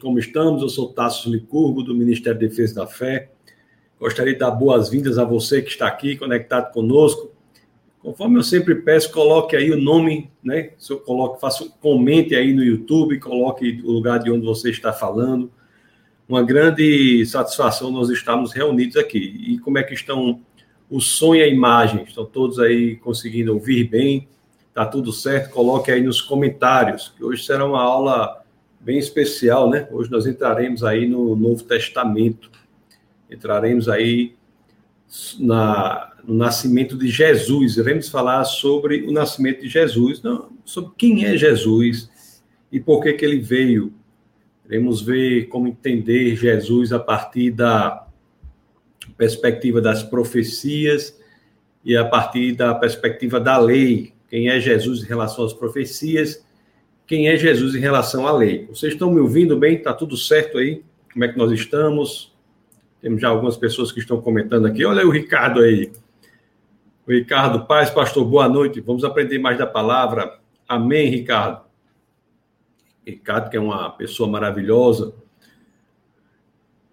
como, estamos? Eu sou Tasso Licurgo, do Ministério da Defesa da Fé. Gostaria de dar boas-vindas a você que está aqui conectado conosco. Conforme eu sempre peço, coloque aí o nome, né? Se eu coloque, faça, comente aí no YouTube, coloque o lugar de onde você está falando. Uma grande satisfação nós estarmos reunidos aqui. E como é que estão o som e a imagem? Estão todos aí conseguindo ouvir bem? Tá tudo certo? Coloque aí nos comentários, que hoje será uma aula bem especial, né? Hoje nós entraremos aí no Novo Testamento. Entraremos aí na, no nascimento de Jesus. Iremos falar sobre o nascimento de Jesus, não, sobre quem é Jesus e por que, que ele veio. Iremos ver como entender Jesus a partir da perspectiva das profecias e a partir da perspectiva da lei. Quem é Jesus em relação às profecias, quem é Jesus em relação à lei. Vocês estão me ouvindo bem? Está tudo certo aí? Como é que nós estamos? Temos já algumas pessoas que estão comentando aqui. Olha aí o Ricardo aí. O Ricardo Paz, pastor, boa noite. Vamos aprender mais da palavra. Amém, Ricardo. Ricardo, que é uma pessoa maravilhosa.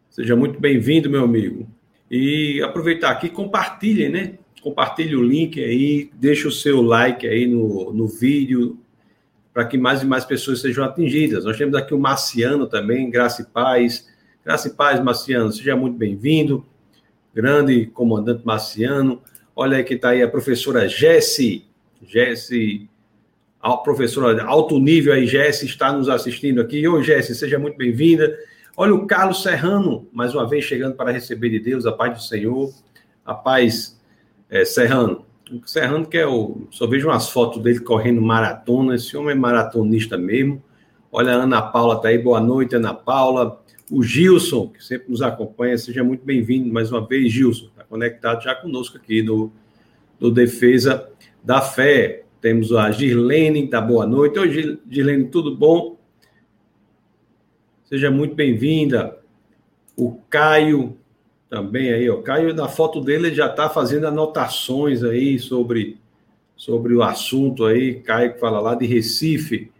Seja muito bem-vindo, meu amigo. E aproveitar aqui, compartilhem, né? Compartilhe o link aí, deixe o seu like aí no, no vídeo, para que mais e mais pessoas sejam atingidas. Nós temos aqui o Marciano também, Graça e Paz. Graça e Paz, Marciano, seja muito bem-vindo. Grande comandante Marciano. Olha aí que está aí a professora Jesse. Jesse, a professora alto nível aí, Jesse, está nos assistindo aqui. Oi, Jesse, seja muito bem-vinda. Olha o Carlos Serrano, mais uma vez chegando para receber de Deus a paz do Senhor. A paz, é, Serrano. O Serrano, que é o. Só vejo umas fotos dele correndo maratona. Esse homem é maratonista mesmo. Olha, a Ana Paula está aí. Boa noite, Ana Paula. O Gilson, que sempre nos acompanha, seja muito bem-vindo mais uma vez, Gilson conectado já conosco aqui no, no Defesa da Fé. Temos a Girlene, da boa noite. Oi, Girlene, tudo bom? Seja muito bem-vinda. O Caio também aí, ó. Caio, na foto dele, já está fazendo anotações aí sobre, sobre o assunto aí. Caio fala lá de Recife,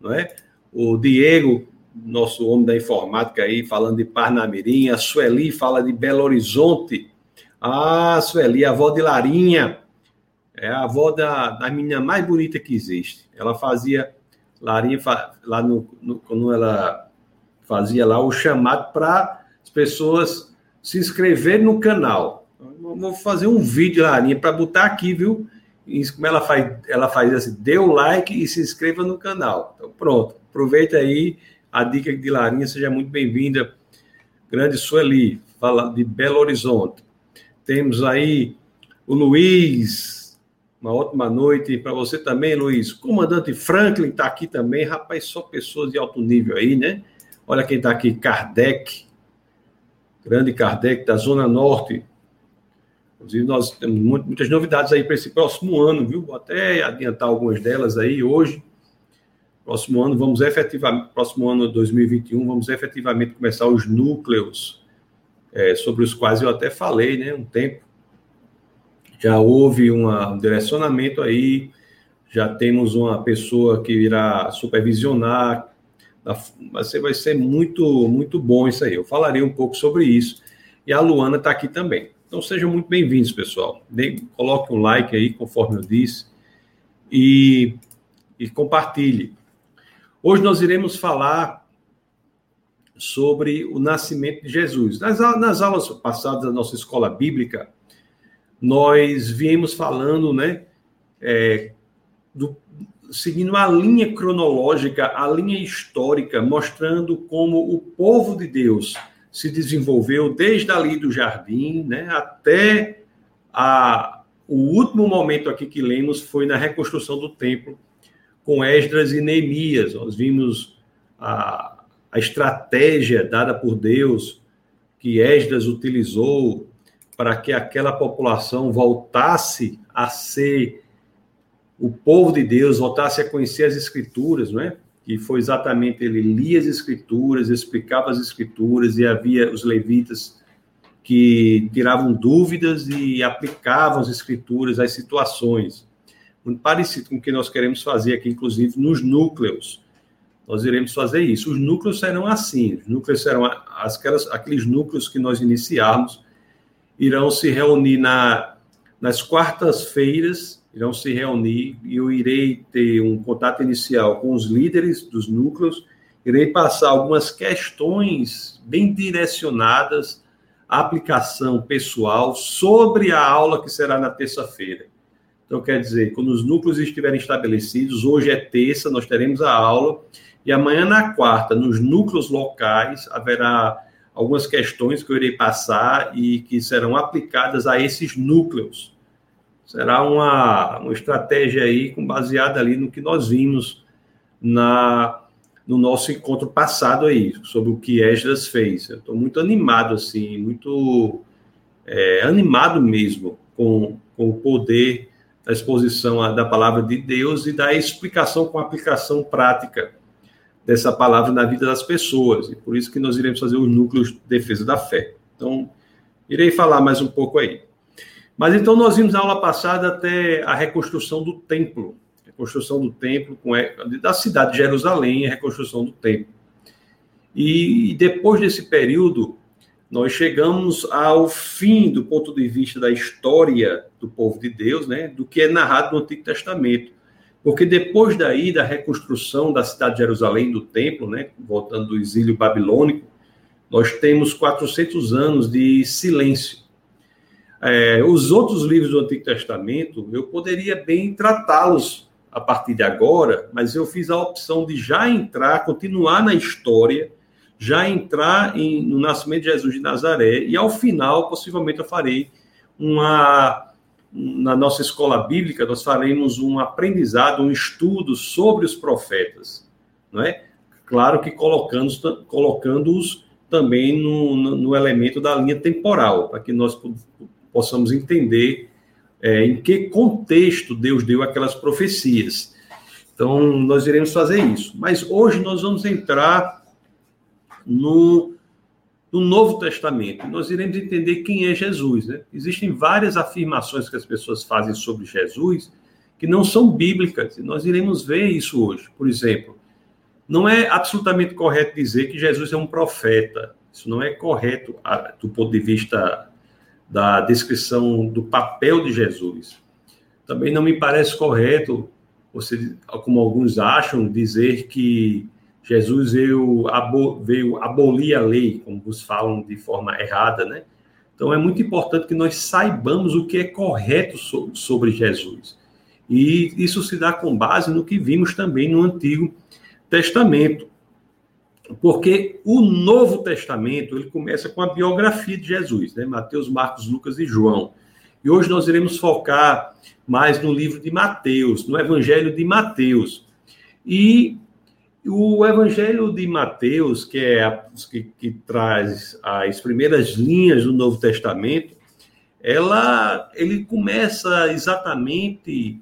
não é? O Diego, nosso homem da informática aí, falando de Parnamirim. A Sueli fala de Belo Horizonte. Ah, Sueli, a avó de Larinha. É a avó da, da menina mais bonita que existe. Ela fazia, Larinha, lá no, no quando ela fazia lá o chamado para as pessoas se inscreverem no canal. Vou fazer um vídeo, Larinha, para botar aqui, viu? Como ela faz, ela faz assim, dê o like e se inscreva no canal. Então, pronto. Aproveita aí a dica de Larinha, seja muito bem-vinda. Grande Sueli, fala de Belo Horizonte. Temos aí o Luiz. Uma ótima noite para você também, Luiz. Comandante Franklin está aqui também. Rapaz, só pessoas de alto nível aí, né? Olha quem está aqui, Kardec. Grande Kardec, da Zona Norte. Inclusive, nós temos muitas novidades aí para esse próximo ano, viu? Vou até adiantar algumas delas aí hoje. Próximo ano, vamos efetivamente, próximo ano 2021, vamos efetivamente começar os núcleos é, sobre os quais eu até falei, né, um tempo. Já houve uma, um direcionamento aí, já temos uma pessoa que irá supervisionar, ser, vai ser muito, muito bom isso aí. Eu falarei um pouco sobre isso. E a Luana está aqui também. Então sejam muito bem-vindos, pessoal. coloque um like aí, conforme eu disse, e, e compartilhe. Hoje nós iremos falar sobre o nascimento de Jesus. Nas, nas aulas passadas da nossa escola bíblica, nós viemos falando, né, é, do, seguindo a linha cronológica, a linha histórica, mostrando como o povo de Deus se desenvolveu desde ali do jardim, né, até a, o último momento aqui que lemos foi na reconstrução do templo com Esdras e Neemias. Nós vimos a, a estratégia dada por Deus que Esdras utilizou para que aquela população voltasse a ser o povo de Deus, voltasse a conhecer as escrituras, não é? Que foi exatamente ele lia as escrituras, explicava as escrituras e havia os levitas que tiravam dúvidas e aplicavam as escrituras às situações. Muito parecido com o que nós queremos fazer aqui, inclusive nos núcleos nós iremos fazer isso. Os núcleos serão assim, os núcleos serão aquelas, aqueles núcleos que nós iniciarmos, irão se reunir na, nas quartas-feiras, irão se reunir e eu irei ter um contato inicial com os líderes dos núcleos, irei passar algumas questões bem direcionadas à aplicação pessoal sobre a aula que será na terça-feira. Então, quer dizer, quando os núcleos estiverem estabelecidos, hoje é terça, nós teremos a aula, e amanhã, na quarta, nos núcleos locais, haverá algumas questões que eu irei passar e que serão aplicadas a esses núcleos. Será uma, uma estratégia aí com baseada ali no que nós vimos na no nosso encontro passado aí, sobre o que Esdras fez. Eu estou muito animado, assim, muito é, animado mesmo com, com o poder da exposição da palavra de Deus e da explicação com aplicação prática dessa palavra na vida das pessoas. E por isso que nós iremos fazer os núcleos de defesa da fé. Então, irei falar mais um pouco aí. Mas então nós vimos na aula passada até a reconstrução do templo, reconstrução do templo com da cidade de Jerusalém, a reconstrução do templo. E depois desse período, nós chegamos ao fim do ponto de vista da história do povo de Deus, né, do que é narrado no Antigo Testamento. Porque depois daí, da reconstrução da cidade de Jerusalém, do templo, né, voltando do exílio babilônico, nós temos 400 anos de silêncio. É, os outros livros do Antigo Testamento, eu poderia bem tratá-los a partir de agora, mas eu fiz a opção de já entrar, continuar na história, já entrar em, no nascimento de Jesus de Nazaré, e ao final, possivelmente, eu farei uma na nossa escola bíblica, nós faremos um aprendizado, um estudo sobre os profetas, não é? Claro que colocando-os colocando também no, no, no, elemento da linha temporal, para que nós possamos entender é, em que contexto Deus deu aquelas profecias. Então, nós iremos fazer isso. Mas hoje nós vamos entrar no, no Novo Testamento. Nós iremos entender quem é Jesus. Né? Existem várias afirmações que as pessoas fazem sobre Jesus que não são bíblicas, e nós iremos ver isso hoje. Por exemplo, não é absolutamente correto dizer que Jesus é um profeta. Isso não é correto do ponto de vista da descrição do papel de Jesus. Também não me parece correto, você, como alguns acham, dizer que Jesus veio, abo, veio abolir a lei, como vos falam de forma errada, né? Então é muito importante que nós saibamos o que é correto so, sobre Jesus. E isso se dá com base no que vimos também no Antigo Testamento. Porque o Novo Testamento, ele começa com a biografia de Jesus, né? Mateus, Marcos, Lucas e João. E hoje nós iremos focar mais no livro de Mateus, no Evangelho de Mateus. E o Evangelho de Mateus, que é a, que, que, traz as primeiras linhas do Novo Testamento, ela, ele começa exatamente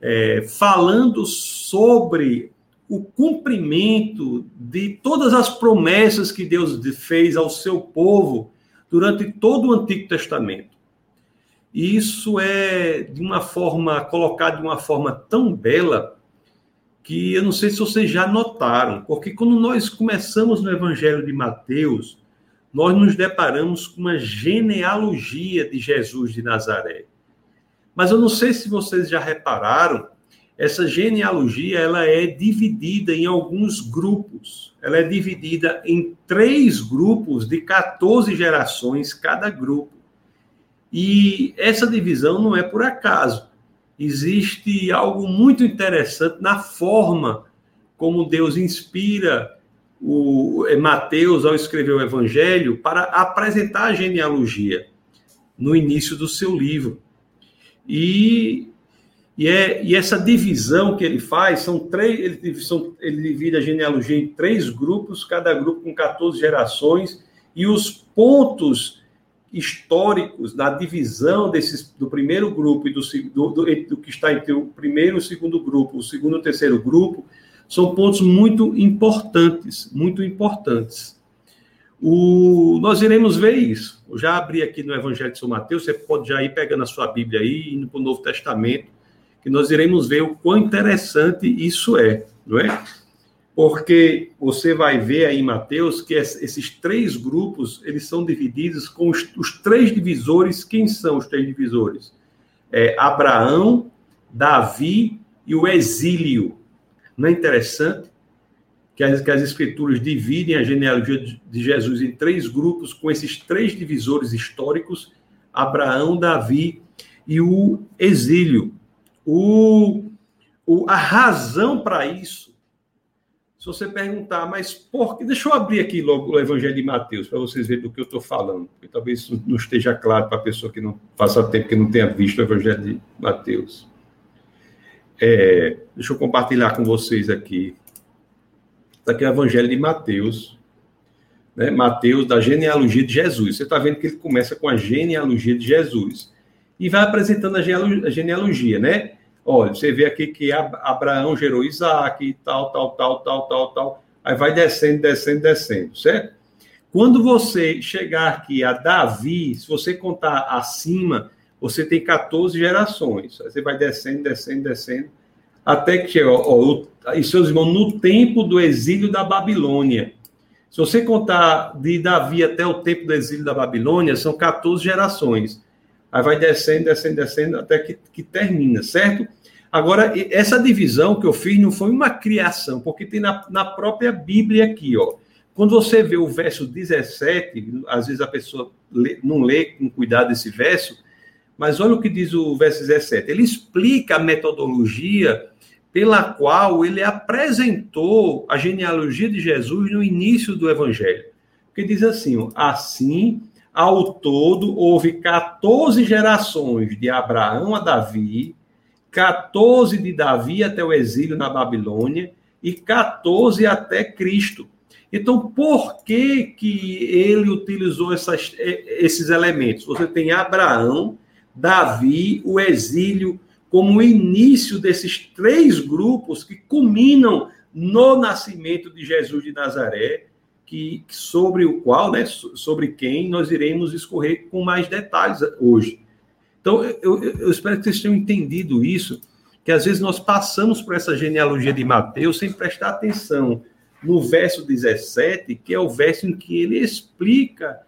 é, falando sobre o cumprimento de todas as promessas que Deus fez ao seu povo durante todo o Antigo Testamento. E isso é de uma forma colocado de uma forma tão bela que eu não sei se vocês já notaram, porque quando nós começamos no Evangelho de Mateus, nós nos deparamos com uma genealogia de Jesus de Nazaré. Mas eu não sei se vocês já repararam, essa genealogia ela é dividida em alguns grupos. Ela é dividida em três grupos de 14 gerações cada grupo. E essa divisão não é por acaso existe algo muito interessante na forma como Deus inspira o é, Mateus ao escrever o Evangelho para apresentar a genealogia no início do seu livro. E, e, é, e essa divisão que ele faz são três. Ele, são, ele divide a genealogia em três grupos, cada grupo com 14 gerações, e os pontos históricos da divisão desses, do primeiro grupo e do, do, do, que está entre o primeiro e o segundo grupo, o segundo e o terceiro grupo, são pontos muito importantes, muito importantes. O, nós iremos ver isso. Eu já abri aqui no Evangelho de São Mateus, você pode já ir pegando a sua Bíblia aí, indo para o Novo Testamento, que nós iremos ver o quão interessante isso é, não é? porque você vai ver aí em Mateus que esses três grupos, eles são divididos com os, os três divisores. Quem são os três divisores? É Abraão, Davi e o exílio. Não é interessante que as, que as escrituras dividem a genealogia de Jesus em três grupos, com esses três divisores históricos, Abraão, Davi e o exílio. O, o, a razão para isso se você perguntar, mas por que. Deixa eu abrir aqui logo o Evangelho de Mateus, para vocês verem do que eu estou falando, porque talvez isso não esteja claro para a pessoa que não faça tempo que não tenha visto o Evangelho de Mateus. É, deixa eu compartilhar com vocês aqui. Está aqui o Evangelho de Mateus. Né? Mateus, da genealogia de Jesus. Você está vendo que ele começa com a genealogia de Jesus. E vai apresentando a genealogia, né? Olha, você vê aqui que Abraão gerou Isaac tal, tal, tal, tal, tal, tal. Aí vai descendo, descendo, descendo, certo? Quando você chegar aqui a Davi, se você contar acima, você tem 14 gerações. Aí você vai descendo, descendo, descendo, até que ó, ó, e seus irmãos, no tempo do exílio da Babilônia. Se você contar de Davi até o tempo do exílio da Babilônia, são 14 gerações. Aí vai descendo, descendo, descendo, até que, que termina, certo? Agora, essa divisão que eu fiz não foi uma criação, porque tem na, na própria Bíblia aqui, ó. Quando você vê o verso 17, às vezes a pessoa lê, não lê com cuidado esse verso, mas olha o que diz o verso 17. Ele explica a metodologia pela qual ele apresentou a genealogia de Jesus no início do evangelho. Porque diz assim: ó, assim ao todo, houve 14 gerações de Abraão a Davi, 14 de Davi até o exílio na Babilônia e 14 até Cristo. Então, por que, que ele utilizou essas, esses elementos? Você tem Abraão, Davi, o exílio, como o início desses três grupos que culminam no nascimento de Jesus de Nazaré, que, sobre o qual, né, sobre quem nós iremos escorrer com mais detalhes hoje. Então, eu, eu, espero que vocês tenham entendido isso, que às vezes nós passamos por essa genealogia de Mateus sem prestar atenção no verso 17, que é o verso em que ele explica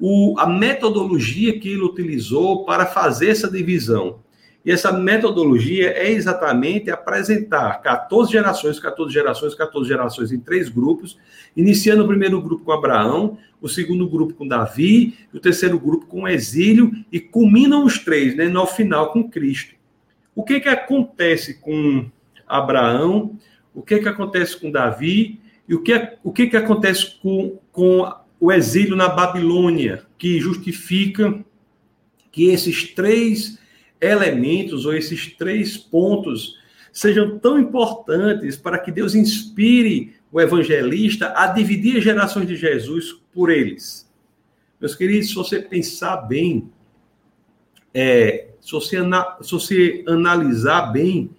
o, a metodologia que ele utilizou para fazer essa divisão. E essa metodologia é exatamente apresentar 14 gerações, 14 gerações, 14 gerações em três grupos, iniciando o primeiro grupo com Abraão, o segundo grupo com Davi, o terceiro grupo com exílio, e culminam os três, né, no final com Cristo. O que, que acontece com Abraão? O que, que acontece com Davi? E o que, o que, que acontece com, com o exílio na Babilônia, que justifica que esses três elementos ou esses três pontos sejam tão importantes para que Deus inspire o evangelista a dividir as gerações de Jesus por eles. Meus queridos, se você pensar bem, é, se, você, se você analisar bem,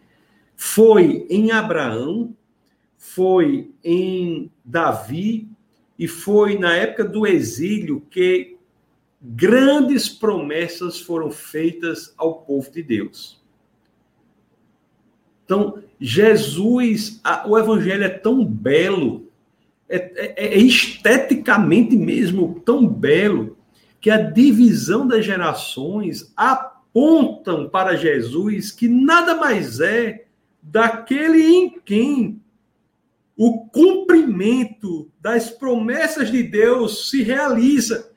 foi em Abraão, foi em Davi e foi na época do exílio que grandes promessas foram feitas ao povo de Deus. Então, Jesus, a, o evangelho é tão belo, é, é, é, esteticamente mesmo tão belo, que a divisão das gerações apontam para Jesus que nada mais é daquele em quem o cumprimento das promessas de Deus se realiza.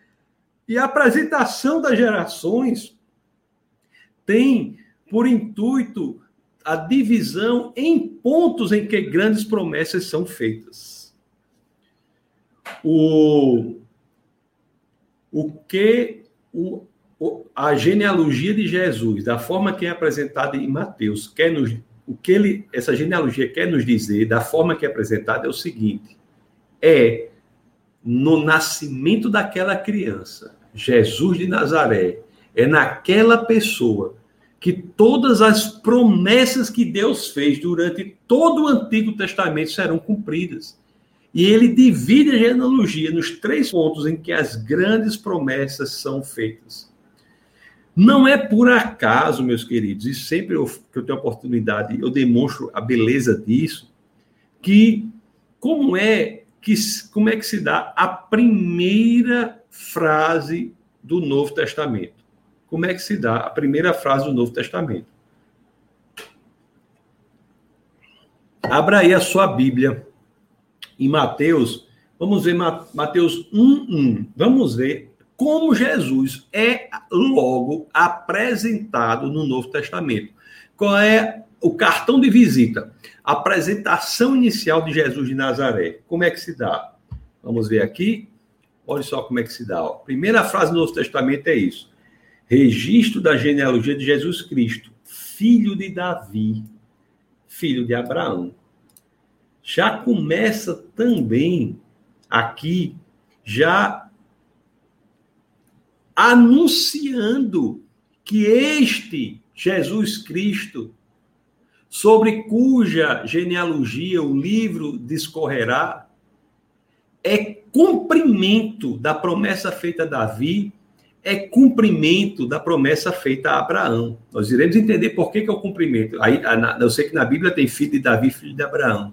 E a apresentação das gerações tem por intuito a divisão em pontos em que grandes promessas são feitas. O, o que o, a genealogia de Jesus, da forma que é apresentada em Mateus, quer nos, o que ele, essa genealogia quer nos dizer, da forma que é apresentada, é o seguinte: é no nascimento daquela criança, Jesus de Nazaré, é naquela pessoa que todas as promessas que Deus fez durante todo o Antigo Testamento serão cumpridas. E ele divide a genealogia nos três pontos em que as grandes promessas são feitas. Não é por acaso, meus queridos, e sempre eu, que eu tenho oportunidade, eu demonstro a beleza disso, que como é que como é que se dá a primeira frase do Novo Testamento? Como é que se dá a primeira frase do Novo Testamento? Abra aí a sua Bíblia em Mateus. Vamos ver Mateus 1:1. Vamos ver como Jesus é logo apresentado no Novo Testamento. Qual é o cartão de visita? Apresentação inicial de Jesus de Nazaré. Como é que se dá? Vamos ver aqui. Olha só como é que se dá. Ó. Primeira frase do Novo Testamento é isso. Registro da genealogia de Jesus Cristo, filho de Davi, filho de Abraão. Já começa também aqui, já anunciando que este Jesus Cristo, sobre cuja genealogia o livro discorrerá, é cumprimento da promessa feita a Davi, é cumprimento da promessa feita a Abraão. Nós iremos entender por que, que é o cumprimento. Aí, eu sei que na Bíblia tem filho de Davi, filho de Abraão.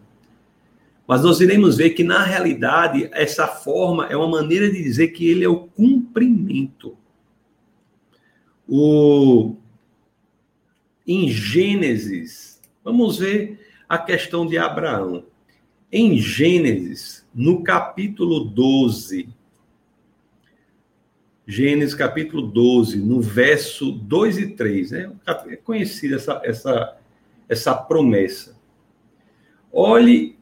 Mas nós iremos ver que, na realidade, essa forma é uma maneira de dizer que ele é o cumprimento. O... Em Gênesis, vamos ver a questão de Abraão. Em Gênesis, no capítulo 12, Gênesis capítulo 12, no verso 2 e 3, né? É conhecida essa, essa, essa promessa. Olhe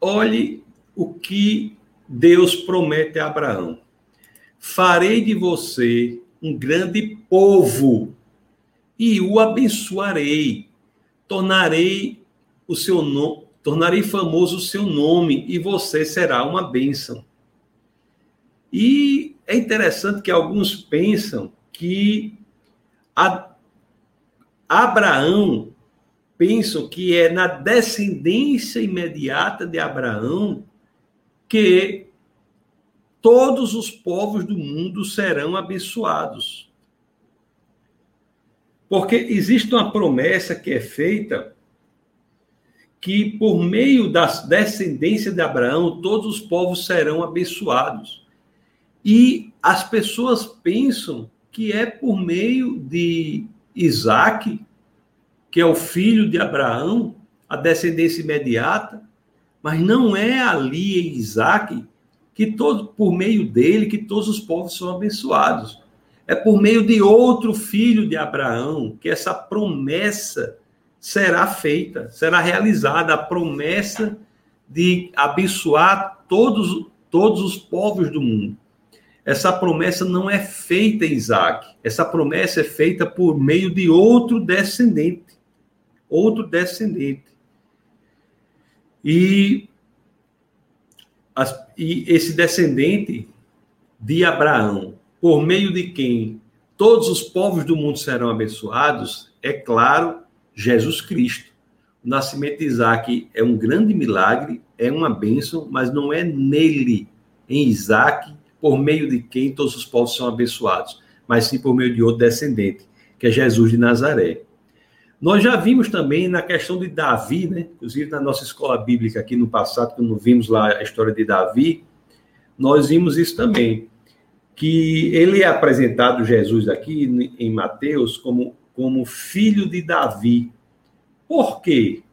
Olhe o que Deus promete a Abraão: farei de você um grande povo e o abençoarei, tornarei o seu nome, tornarei famoso o seu nome e você será uma bênção. E é interessante que alguns pensam que a, Abraão pensam que é na descendência imediata de Abraão que todos os povos do mundo serão abençoados. Porque existe uma promessa que é feita que por meio da descendência de Abraão todos os povos serão abençoados. E as pessoas pensam que é por meio de Isaac que é o filho de Abraão, a descendência imediata, mas não é ali em Isaac que todo, por meio dele que todos os povos são abençoados. É por meio de outro filho de Abraão que essa promessa será feita, será realizada a promessa de abençoar todos, todos os povos do mundo. Essa promessa não é feita em Isaac, essa promessa é feita por meio de outro descendente outro descendente. E, as, e esse descendente de Abraão, por meio de quem todos os povos do mundo serão abençoados, é claro, Jesus Cristo. O nascimento de Isaac é um grande milagre, é uma bênção, mas não é nele, em Isaac, por meio de quem todos os povos são abençoados, mas sim por meio de outro descendente, que é Jesus de Nazaré. Nós já vimos também na questão de Davi, né? Inclusive na nossa escola bíblica aqui no passado, quando vimos lá a história de Davi, nós vimos isso também, que ele é apresentado Jesus aqui em Mateus como como filho de Davi. Por quê?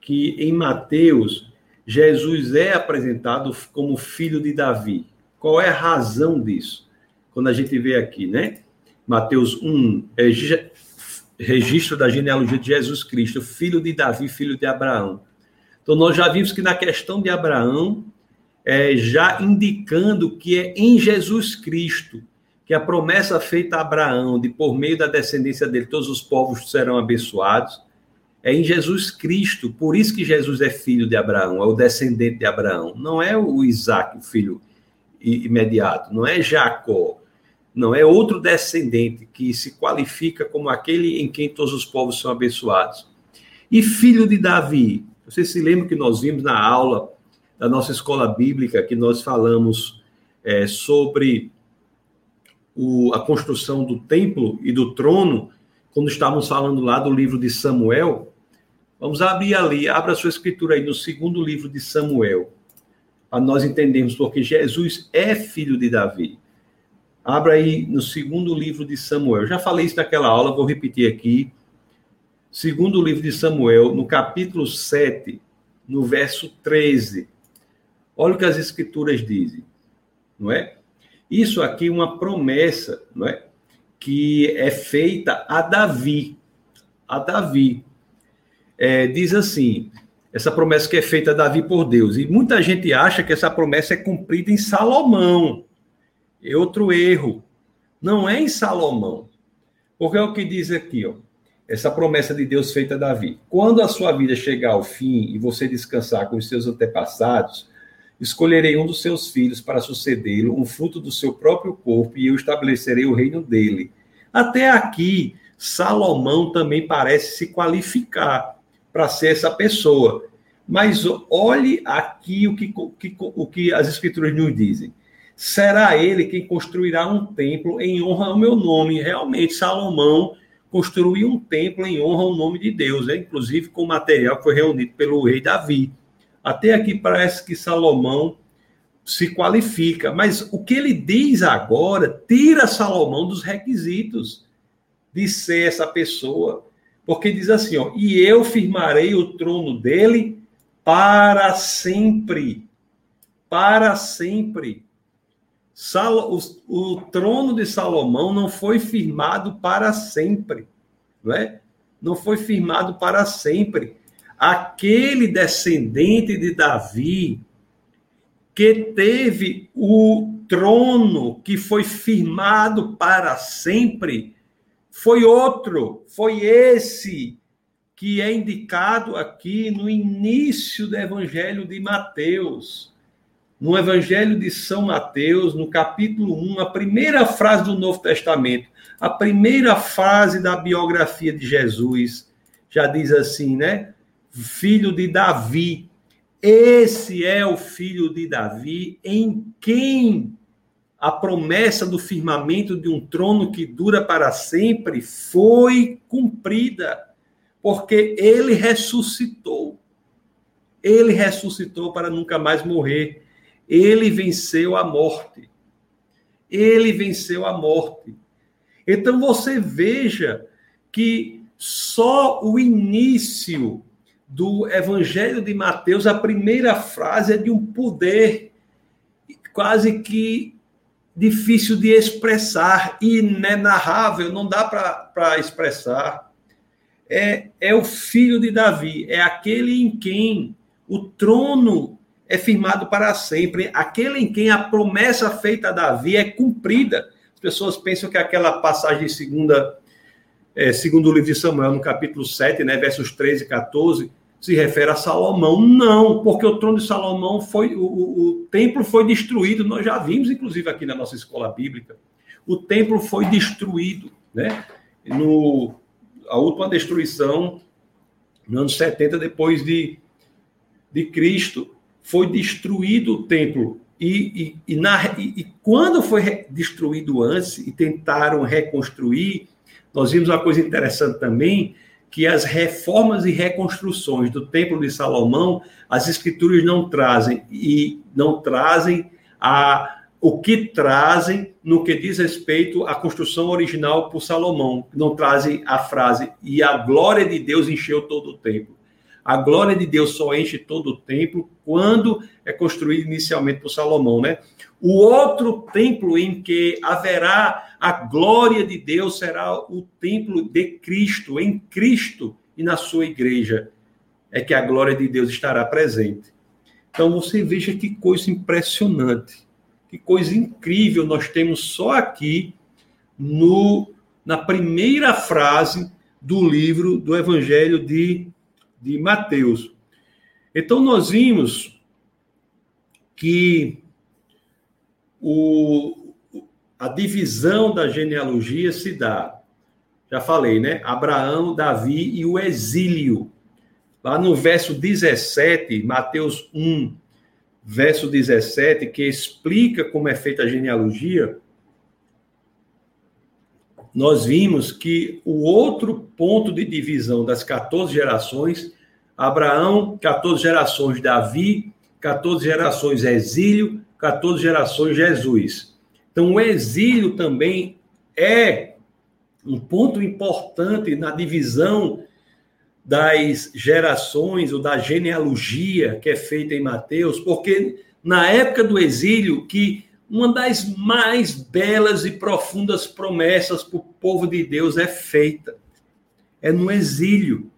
Que em Mateus Jesus é apresentado como filho de Davi. Qual é a razão disso? Quando a gente vê aqui, né? Mateus 1, é, registro da genealogia de Jesus Cristo, filho de Davi, filho de Abraão. Então, nós já vimos que na questão de Abraão, é, já indicando que é em Jesus Cristo que a promessa feita a Abraão, de por meio da descendência dele, todos os povos serão abençoados, é em Jesus Cristo. Por isso que Jesus é filho de Abraão, é o descendente de Abraão. Não é o Isaac, o filho imediato, não é Jacó, não é outro descendente que se qualifica como aquele em quem todos os povos são abençoados. E filho de Davi, você se lembra que nós vimos na aula da nossa escola bíblica que nós falamos é, sobre o, a construção do templo e do trono, quando estávamos falando lá do livro de Samuel, Vamos abrir ali, abra a sua escritura aí no segundo livro de Samuel, para nós entendermos porque Jesus é filho de Davi. Abra aí no segundo livro de Samuel. Já falei isso naquela aula, vou repetir aqui. Segundo livro de Samuel, no capítulo 7, no verso 13. Olha o que as escrituras dizem, não é? Isso aqui é uma promessa, não é? Que é feita a Davi. A Davi. É, diz assim: essa promessa que é feita a Davi por Deus. E muita gente acha que essa promessa é cumprida em Salomão. É outro erro. Não é em Salomão. Porque é o que diz aqui, ó. Essa promessa de Deus feita a Davi. Quando a sua vida chegar ao fim e você descansar com os seus antepassados, Escolherei um dos seus filhos para sucedê-lo, um fruto do seu próprio corpo, e eu estabelecerei o reino dele. Até aqui, Salomão também parece se qualificar para ser essa pessoa. Mas olhe aqui o que, o que as escrituras nos dizem. Será ele quem construirá um templo em honra ao meu nome. Realmente, Salomão construiu um templo em honra ao nome de Deus, né? inclusive com o material que foi reunido pelo rei Davi. Até aqui parece que Salomão se qualifica, mas o que ele diz agora tira Salomão dos requisitos de ser essa pessoa, porque diz assim, ó, e eu firmarei o trono dele para sempre. Para sempre. Sal, o, o trono de Salomão não foi firmado para sempre, não é? Não foi firmado para sempre aquele descendente de Davi que teve o trono que foi firmado para sempre, foi outro, foi esse que é indicado aqui no início do Evangelho de Mateus. No Evangelho de São Mateus, no capítulo 1, a primeira frase do Novo Testamento, a primeira frase da biografia de Jesus, já diz assim, né? Filho de Davi. Esse é o filho de Davi, em quem a promessa do firmamento de um trono que dura para sempre foi cumprida, porque ele ressuscitou. Ele ressuscitou para nunca mais morrer. Ele venceu a morte. Ele venceu a morte. Então você veja que só o início do Evangelho de Mateus, a primeira frase é de um poder quase que difícil de expressar, inenarrável, não dá para expressar. É, é o filho de Davi, é aquele em quem o trono é firmado para sempre, aquele em quem a promessa feita a Davi é cumprida. As pessoas pensam que aquela passagem de segunda é, segundo o livro de Samuel, no capítulo 7, né, versos 13 e 14, se refere a Salomão. Não, porque o trono de Salomão foi. O, o, o templo foi destruído, nós já vimos, inclusive, aqui na nossa escola bíblica. O templo foi destruído, né? No, a última destruição, no ano 70 depois de, de Cristo, foi destruído o templo. E, e, e, na, e, e quando foi destruído antes e tentaram reconstruir, nós vimos uma coisa interessante também, que as reformas e reconstruções do Templo de Salomão, as escrituras não trazem e não trazem a o que trazem no que diz respeito à construção original por Salomão, não trazem a frase e a glória de Deus encheu todo o templo. A glória de Deus só enche todo o templo quando é construído inicialmente por Salomão, né? O outro templo em que haverá a glória de Deus será o templo de Cristo, em Cristo e na sua igreja é que a glória de Deus estará presente. Então você veja que coisa impressionante, que coisa incrível nós temos só aqui no na primeira frase do livro do Evangelho de de Mateus. Então, nós que o, a divisão da genealogia se dá, já falei, né? Abraão, Davi e o exílio. Lá no verso 17, Mateus 1, verso 17, que explica como é feita a genealogia, nós vimos que o outro ponto de divisão das 14 gerações Abraão, 14 gerações Davi, 14 gerações exílio, 14 gerações Jesus. Então, o exílio também é um ponto importante na divisão das gerações ou da genealogia que é feita em Mateus, porque na época do exílio que uma das mais belas e profundas promessas para o povo de Deus é feita. É no exílio.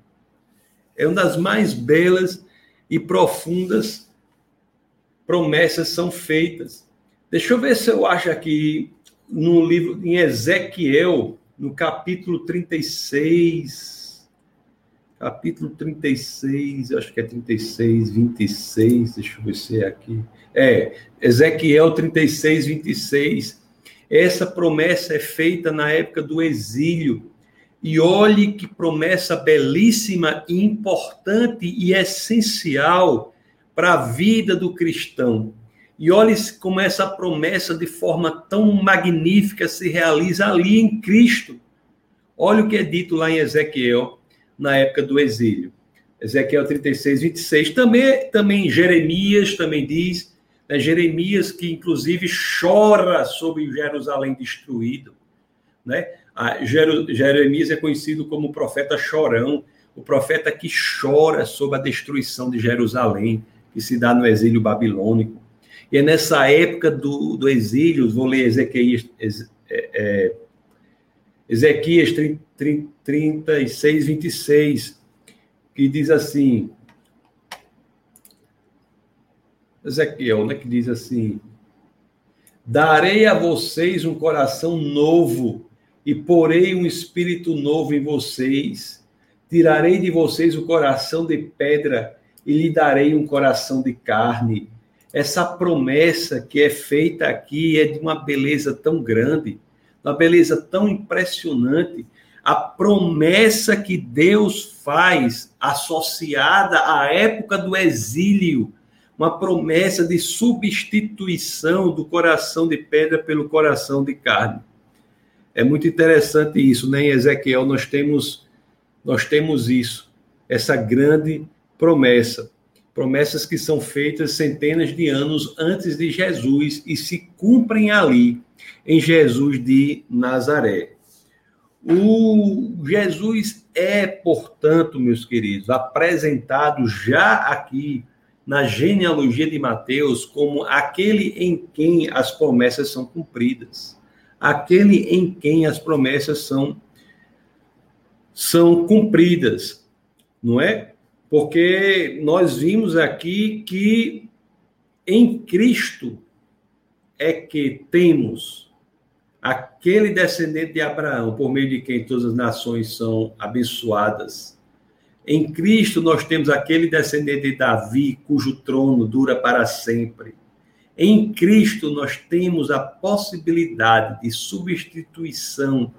É uma das mais belas e profundas promessas são feitas. Deixa eu ver se eu acho aqui no livro em Ezequiel, no capítulo 36, capítulo 36, acho que é 36, 26, deixa eu ver se é aqui. É, Ezequiel 36, 26. Essa promessa é feita na época do exílio. E olhe que promessa belíssima, importante e essencial para a vida do cristão. E olhe como essa promessa, de forma tão magnífica, se realiza ali em Cristo. Olha o que é dito lá em Ezequiel, na época do exílio. Ezequiel 36, 26. Também, também Jeremias também diz né? Jeremias, que inclusive chora sobre Jerusalém destruído. Né? Jeremias é conhecido como o profeta chorão, o profeta que chora sobre a destruição de Jerusalém, que se dá no exílio babilônico. E é nessa época do, do exílio, vou ler Ezequias, é, é, Ezequias 36, 26, que diz assim: Ezequiel, né, que diz assim: Darei a vocês um coração novo e porei um espírito novo em vocês. Tirarei de vocês o coração de pedra e lhe darei um coração de carne. Essa promessa que é feita aqui é de uma beleza tão grande, uma beleza tão impressionante. A promessa que Deus faz associada à época do exílio uma promessa de substituição do coração de pedra pelo coração de carne. É muito interessante isso, né? Em Ezequiel nós temos nós temos isso, essa grande promessa. Promessas que são feitas centenas de anos antes de Jesus e se cumprem ali em Jesus de Nazaré. O Jesus é, portanto, meus queridos, apresentado já aqui na genealogia de Mateus como aquele em quem as promessas são cumpridas, aquele em quem as promessas são são cumpridas, não é? Porque nós vimos aqui que em Cristo é que temos aquele descendente de Abraão, por meio de quem todas as nações são abençoadas em Cristo nós temos aquele descendente de Davi, cujo trono dura para sempre. Em Cristo nós temos a possibilidade de substituição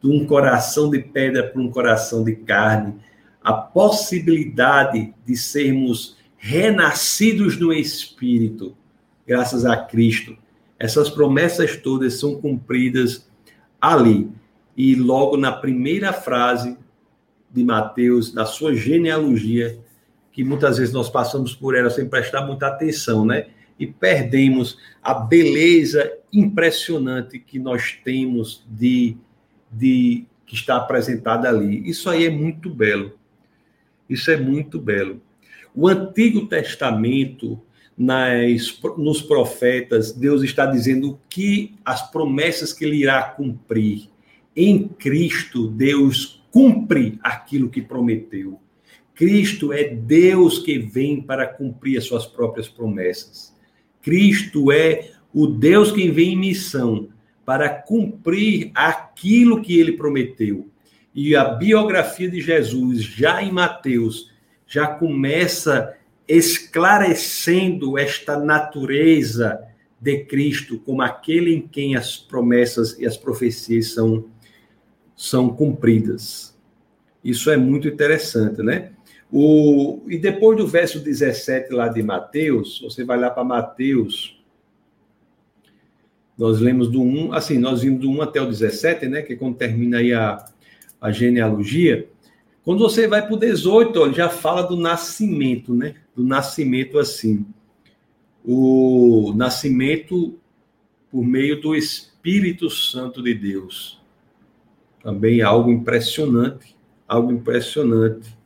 de um coração de pedra por um coração de carne, a possibilidade de sermos renascidos no Espírito, graças a Cristo. Essas promessas todas são cumpridas ali. E logo na primeira frase de Mateus, da sua genealogia, que muitas vezes nós passamos por ela sem prestar muita atenção, né? E perdemos a beleza impressionante que nós temos de, de que está apresentada ali. Isso aí é muito belo. Isso é muito belo. O Antigo Testamento, nas, nos profetas, Deus está dizendo que as promessas que ele irá cumprir. Em Cristo, Deus cumpre aquilo que prometeu. Cristo é Deus que vem para cumprir as suas próprias promessas. Cristo é o Deus que vem em missão para cumprir aquilo que ele prometeu. E a biografia de Jesus, já em Mateus, já começa esclarecendo esta natureza de Cristo como aquele em quem as promessas e as profecias são são cumpridas. Isso é muito interessante, né? O, e depois do verso 17 lá de Mateus, você vai lá para Mateus, nós lemos do 1, assim, nós vimos do 1 até o 17, né? Que é quando termina aí a, a genealogia. Quando você vai para o 18, ó, já fala do nascimento, né? Do nascimento assim. O nascimento por meio do Espírito Santo de Deus. Também algo impressionante, algo impressionante.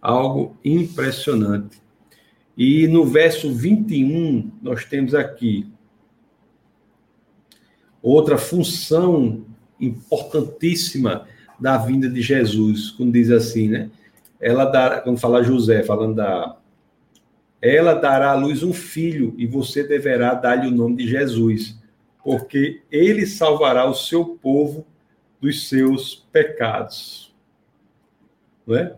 Algo impressionante. E no verso 21, nós temos aqui outra função importantíssima da vinda de Jesus, quando diz assim, né? Ela dará, quando fala José, falando da ela dará à luz um filho e você deverá dar-lhe o nome de Jesus, porque ele salvará o seu povo dos seus pecados. Não é?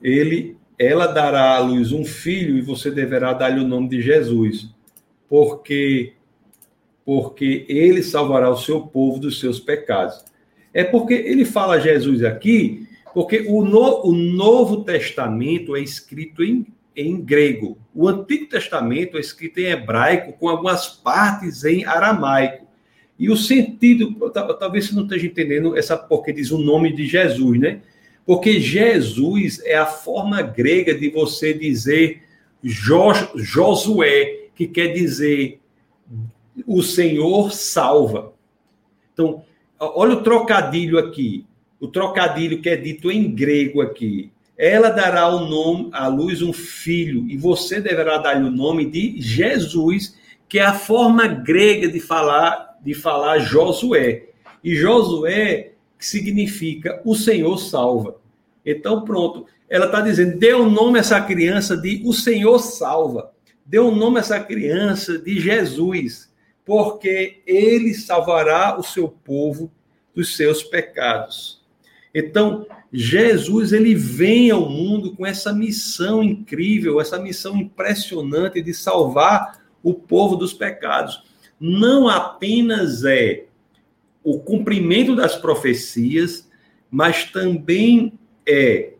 Ele ela dará à luz um filho e você deverá dar-lhe o nome de Jesus, porque porque ele salvará o seu povo dos seus pecados. É porque ele fala Jesus aqui, porque o, no, o Novo Testamento é escrito em, em grego. O Antigo Testamento é escrito em hebraico, com algumas partes em aramaico. E o sentido, talvez você não esteja entendendo essa porque diz o nome de Jesus, né? Porque Jesus é a forma grega de você dizer Josué, que quer dizer o Senhor salva. Então, olha o trocadilho aqui. O trocadilho que é dito em grego aqui. Ela dará o nome à luz um filho, e você deverá dar-lhe o nome de Jesus, que é a forma grega de falar de falar Josué. E Josué significa o Senhor salva. Então, pronto. Ela está dizendo: dê o um nome a essa criança de o Senhor salva. Dê o um nome a essa criança de Jesus, porque ele salvará o seu povo dos seus pecados. Então, Jesus ele vem ao mundo com essa missão incrível, essa missão impressionante de salvar o povo dos pecados. Não apenas é o cumprimento das profecias, mas também é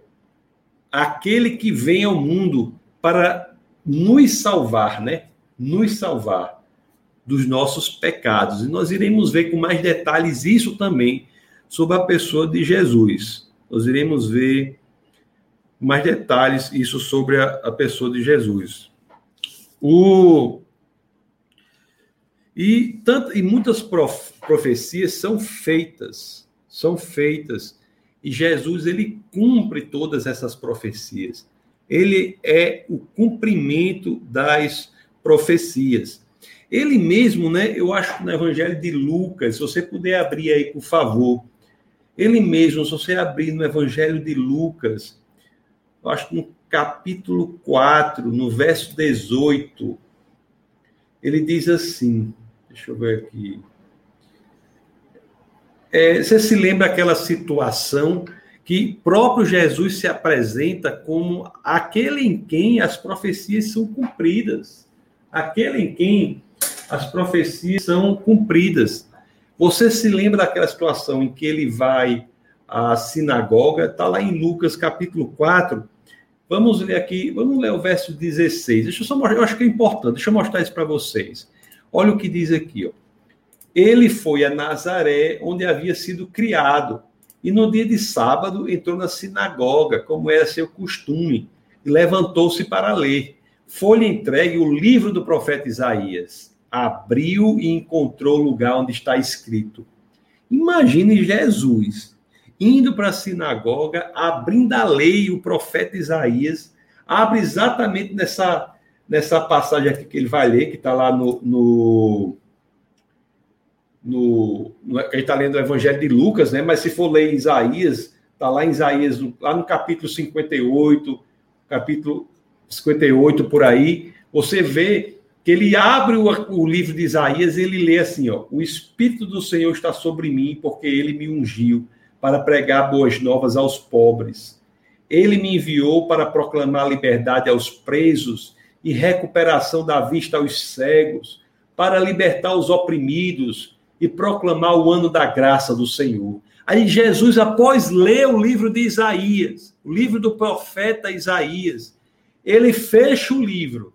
aquele que vem ao mundo para nos salvar, né? Nos salvar dos nossos pecados. E nós iremos ver com mais detalhes isso também sobre a pessoa de Jesus. Nós iremos ver mais detalhes isso sobre a, a pessoa de Jesus. O e, tanto, e muitas prof, profecias são feitas, são feitas, e Jesus ele cumpre todas essas profecias. Ele é o cumprimento das profecias. Ele mesmo, né? Eu acho no Evangelho de Lucas, se você puder abrir aí, por favor. Ele mesmo, se você abrir no Evangelho de Lucas, eu acho que no capítulo 4, no verso 18, ele diz assim: Deixa eu ver aqui. É, você se lembra aquela situação que próprio Jesus se apresenta como aquele em quem as profecias são cumpridas, aquele em quem as profecias são cumpridas. Você se lembra daquela situação em que ele vai à sinagoga, está lá em Lucas capítulo 4. Vamos ler aqui, vamos ler o verso 16. Deixa eu só mostrar, eu acho que é importante, deixa eu mostrar isso para vocês. Olha o que diz aqui, ó. Ele foi a Nazaré, onde havia sido criado, e no dia de sábado entrou na sinagoga, como era seu costume, e levantou-se para ler. Foi-lhe entregue o livro do profeta Isaías. Abriu e encontrou o lugar onde está escrito. Imagine Jesus indo para a sinagoga, abrindo a lei, o profeta Isaías, abre exatamente nessa nessa passagem aqui que ele vai ler, que está lá no, no, no, no a gente está lendo o Evangelho de Lucas, né? Mas se for ler Isaías, está lá em Isaías, lá no capítulo 58, capítulo 58 por aí, você vê que ele abre o, o livro de Isaías e ele lê assim, ó: "O espírito do Senhor está sobre mim, porque ele me ungiu para pregar boas novas aos pobres. Ele me enviou para proclamar liberdade aos presos e recuperação da vista aos cegos, para libertar os oprimidos e proclamar o ano da graça do Senhor. Aí Jesus, após ler o livro de Isaías, o livro do profeta Isaías, ele fecha o livro.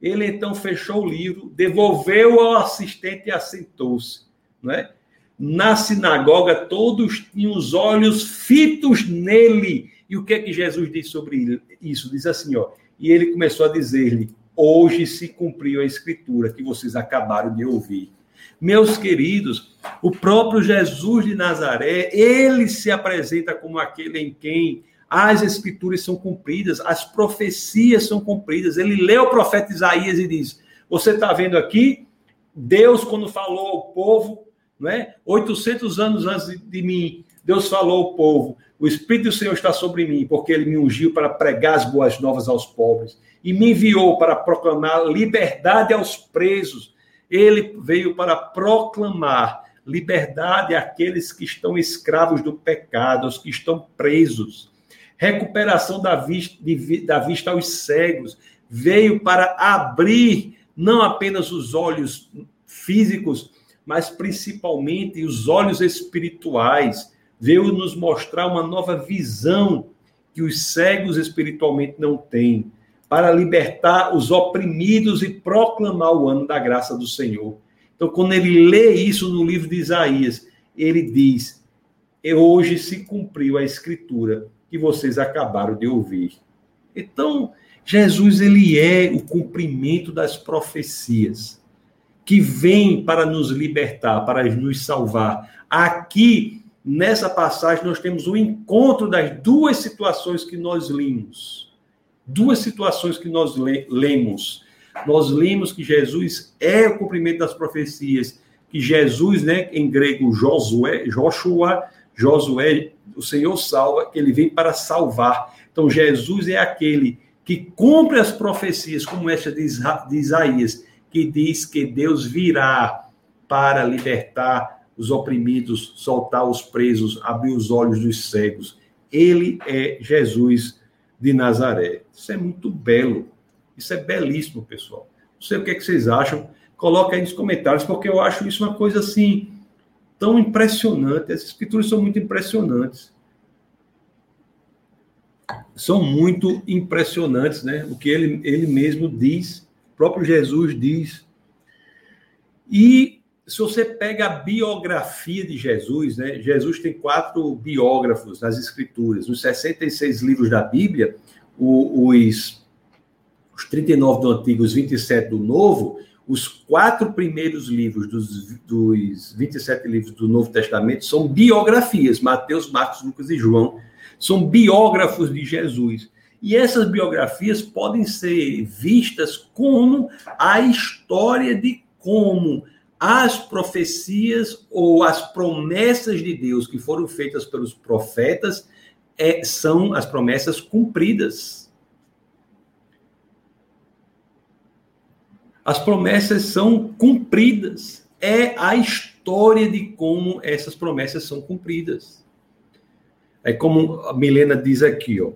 Ele então fechou o livro, devolveu ao assistente e assentou-se, não é? na sinagoga, todos tinham os olhos fitos nele. E o que é que Jesus diz sobre isso? Diz assim, ó. E ele começou a dizer-lhe: Hoje se cumpriu a escritura que vocês acabaram de ouvir. Meus queridos, o próprio Jesus de Nazaré, ele se apresenta como aquele em quem as escrituras são cumpridas, as profecias são cumpridas. Ele lê o profeta Isaías e diz: Você está vendo aqui? Deus, quando falou ao povo, não é? 800 anos antes de mim, Deus falou ao povo: O Espírito do Senhor está sobre mim, porque ele me ungiu para pregar as boas novas aos pobres e me enviou para proclamar liberdade aos presos. Ele veio para proclamar liberdade àqueles que estão escravos do pecado, aos que estão presos. Recuperação da vista, da vista aos cegos. Veio para abrir não apenas os olhos físicos, mas principalmente os olhos espirituais. Veio nos mostrar uma nova visão que os cegos espiritualmente não têm para libertar os oprimidos e proclamar o ano da graça do Senhor. Então, quando ele lê isso no livro de Isaías, ele diz: Hoje se cumpriu a escritura que vocês acabaram de ouvir. Então, Jesus ele é o cumprimento das profecias que vem para nos libertar, para nos salvar. Aqui nessa passagem nós temos o encontro das duas situações que nós limos duas situações que nós lemos. Nós lemos que Jesus é o cumprimento das profecias, que Jesus, né, em grego, Josué, Joshua, Josué, o Senhor salva, ele vem para salvar. Então, Jesus é aquele que cumpre as profecias, como essa de Isaías, que diz que Deus virá para libertar os oprimidos, soltar os presos, abrir os olhos dos cegos. Ele é Jesus de Nazaré. Isso é muito belo. Isso é belíssimo, pessoal. Não sei o que, é que vocês acham. Coloca aí nos comentários, porque eu acho isso uma coisa assim tão impressionante. As escrituras são muito impressionantes. São muito impressionantes, né? O que ele, ele mesmo diz, o próprio Jesus diz. E se você pega a biografia de Jesus, né? Jesus tem quatro biógrafos nas Escrituras. Nos 66 livros da Bíblia, os, os 39 do Antigo, os 27 do Novo, os quatro primeiros livros dos, dos 27 livros do Novo Testamento são biografias. Mateus, Marcos, Lucas e João são biógrafos de Jesus. E essas biografias podem ser vistas como a história de como as profecias ou as promessas de Deus que foram feitas pelos profetas é, são as promessas cumpridas. As promessas são cumpridas. É a história de como essas promessas são cumpridas. É como a Milena diz aqui, ó.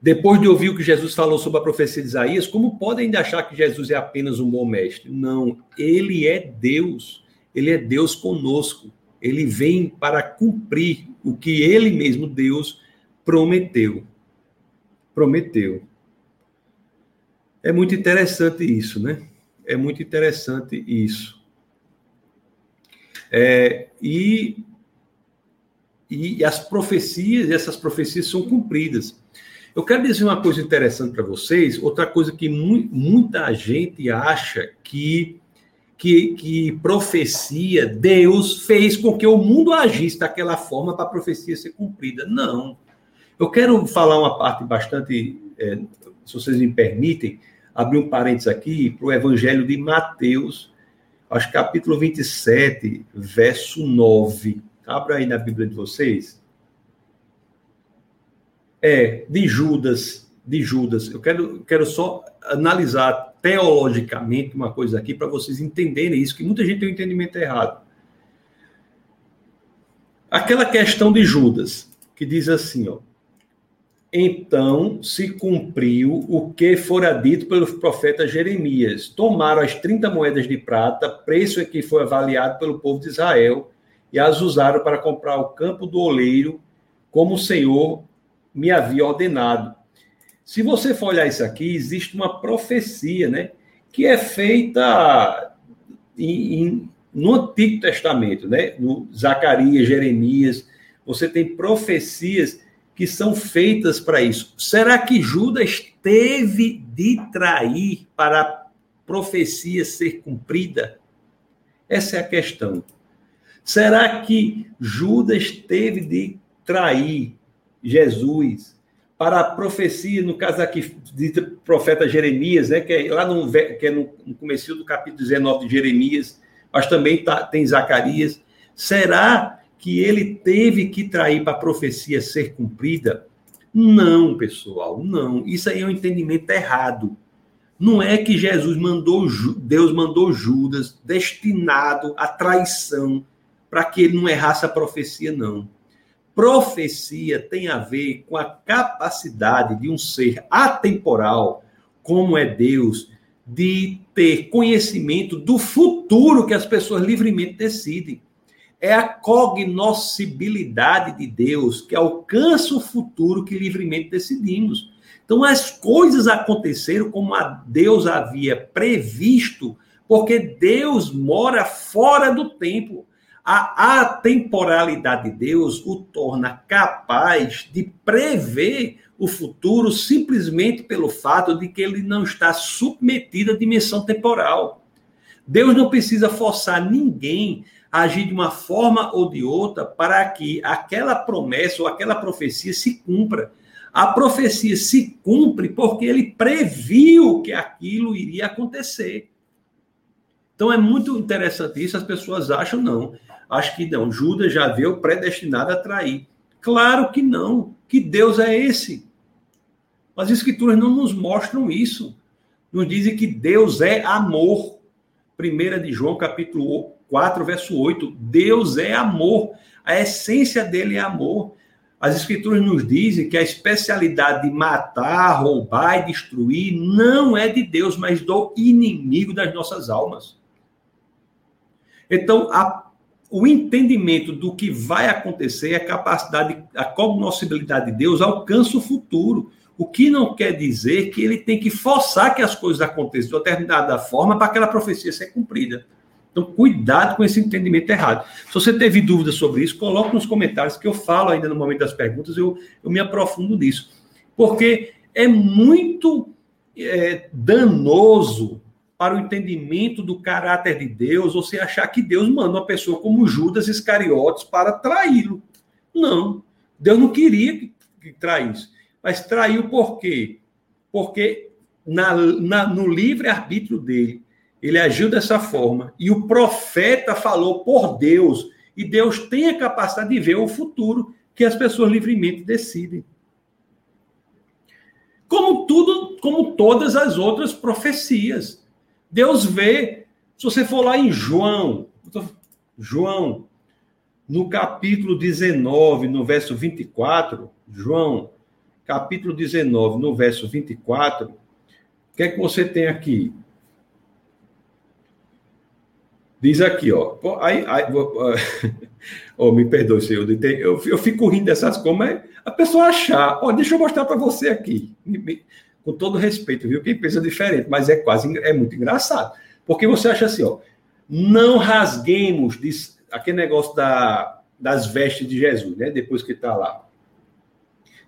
Depois de ouvir o que Jesus falou sobre a profecia de Isaías, como podem ainda achar que Jesus é apenas um bom mestre? Não, ele é Deus. Ele é Deus conosco. Ele vem para cumprir o que ele mesmo, Deus, prometeu. Prometeu. É muito interessante isso, né? É muito interessante isso. É, e, e as profecias, essas profecias são cumpridas. Eu quero dizer uma coisa interessante para vocês, outra coisa que mu muita gente acha que, que, que profecia, Deus fez com que o mundo agisse daquela forma para a profecia ser cumprida. Não. Eu quero falar uma parte bastante, é, se vocês me permitem, abrir um parênteses aqui para o Evangelho de Mateus, acho capítulo 27, verso 9. Abra aí na Bíblia de vocês é de Judas, de Judas. Eu quero, quero só analisar teologicamente uma coisa aqui para vocês entenderem isso, que muita gente tem um entendimento errado. Aquela questão de Judas, que diz assim, ó. Então se cumpriu o que fora dito pelo profeta Jeremias. Tomaram as 30 moedas de prata, preço que foi avaliado pelo povo de Israel, e as usaram para comprar o campo do oleiro, como o Senhor me havia ordenado. Se você for olhar isso aqui, existe uma profecia, né? Que é feita em, em, no Antigo Testamento, né? No Zacarias, Jeremias, você tem profecias que são feitas para isso. Será que Judas teve de trair para a profecia ser cumprida? Essa é a questão. Será que Judas teve de trair Jesus para a profecia, no caso aqui, do profeta Jeremias, né, que é lá no, que é no, começo do capítulo 19 de Jeremias, mas também tá, tem Zacarias. Será que ele teve que trair para a profecia ser cumprida? Não, pessoal, não. Isso aí é um entendimento errado. Não é que Jesus mandou, Deus mandou Judas destinado à traição para que ele não errasse a profecia, não. Profecia tem a ver com a capacidade de um ser atemporal, como é Deus, de ter conhecimento do futuro que as pessoas livremente decidem. É a cognoscibilidade de Deus que alcança o futuro que livremente decidimos. Então, as coisas aconteceram como Deus havia previsto, porque Deus mora fora do tempo. A atemporalidade de Deus o torna capaz de prever o futuro simplesmente pelo fato de que ele não está submetido à dimensão temporal. Deus não precisa forçar ninguém agir de uma forma ou de outra para que aquela promessa ou aquela profecia se cumpra. A profecia se cumpre porque ele previu que aquilo iria acontecer. Então é muito interessante isso, as pessoas acham não. Acho que não, Judas já veio predestinado a trair. Claro que não. Que Deus é esse? As escrituras não nos mostram isso. Nos dizem que Deus é amor. 1 de João, capítulo 4, verso 8. Deus é amor. A essência dele é amor. As escrituras nos dizem que a especialidade de matar, roubar e destruir não é de Deus, mas do inimigo das nossas almas. Então, a, o entendimento do que vai acontecer, a capacidade, a cognoscibilidade de Deus alcança o futuro. O que não quer dizer que ele tem que forçar que as coisas aconteçam de determinada forma para aquela profecia ser cumprida. Então, cuidado com esse entendimento errado. Se você teve dúvidas sobre isso, coloque nos comentários, que eu falo ainda no momento das perguntas, eu, eu me aprofundo nisso. Porque é muito é, danoso para o entendimento do caráter de Deus você achar que Deus manda uma pessoa como Judas Iscariotes para traí-lo. Não. Deus não queria que, que traísse. Mas traiu por quê? Porque na, na, no livre-arbítrio dele, ele agiu dessa forma. E o profeta falou por Deus. E Deus tem a capacidade de ver o futuro que as pessoas livremente decidem. Como tudo, como todas as outras profecias. Deus vê. Se você for lá em João, João, no capítulo 19, no verso 24, João, capítulo 19, no verso 24, o que é que você tem aqui? Diz aqui, ó. Aí, aí, oh, me perdoe, senhor. Eu, eu fico rindo dessas coisas, mas a pessoa achar. Ó, deixa eu mostrar para você aqui. Com todo respeito, viu? Quem pensa diferente, mas é quase é muito engraçado. Porque você acha assim, ó. Não rasguemos diz, aquele negócio da, das vestes de Jesus, né? Depois que está lá.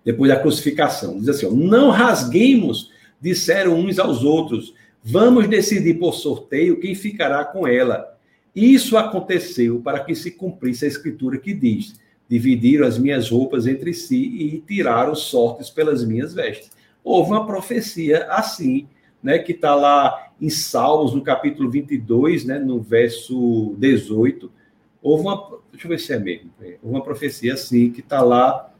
Depois da crucificação. Diz assim, ó. Não rasguemos, disseram uns aos outros. Vamos decidir por sorteio quem ficará com ela isso aconteceu para que se cumprisse a escritura que diz: dividiram as minhas roupas entre si e tiraram sortes pelas minhas vestes. Houve uma profecia assim, né, que está lá em Salmos, no capítulo 22, né, no verso 18. Houve uma. Deixa eu ver se é mesmo. Houve uma profecia assim, que está lá,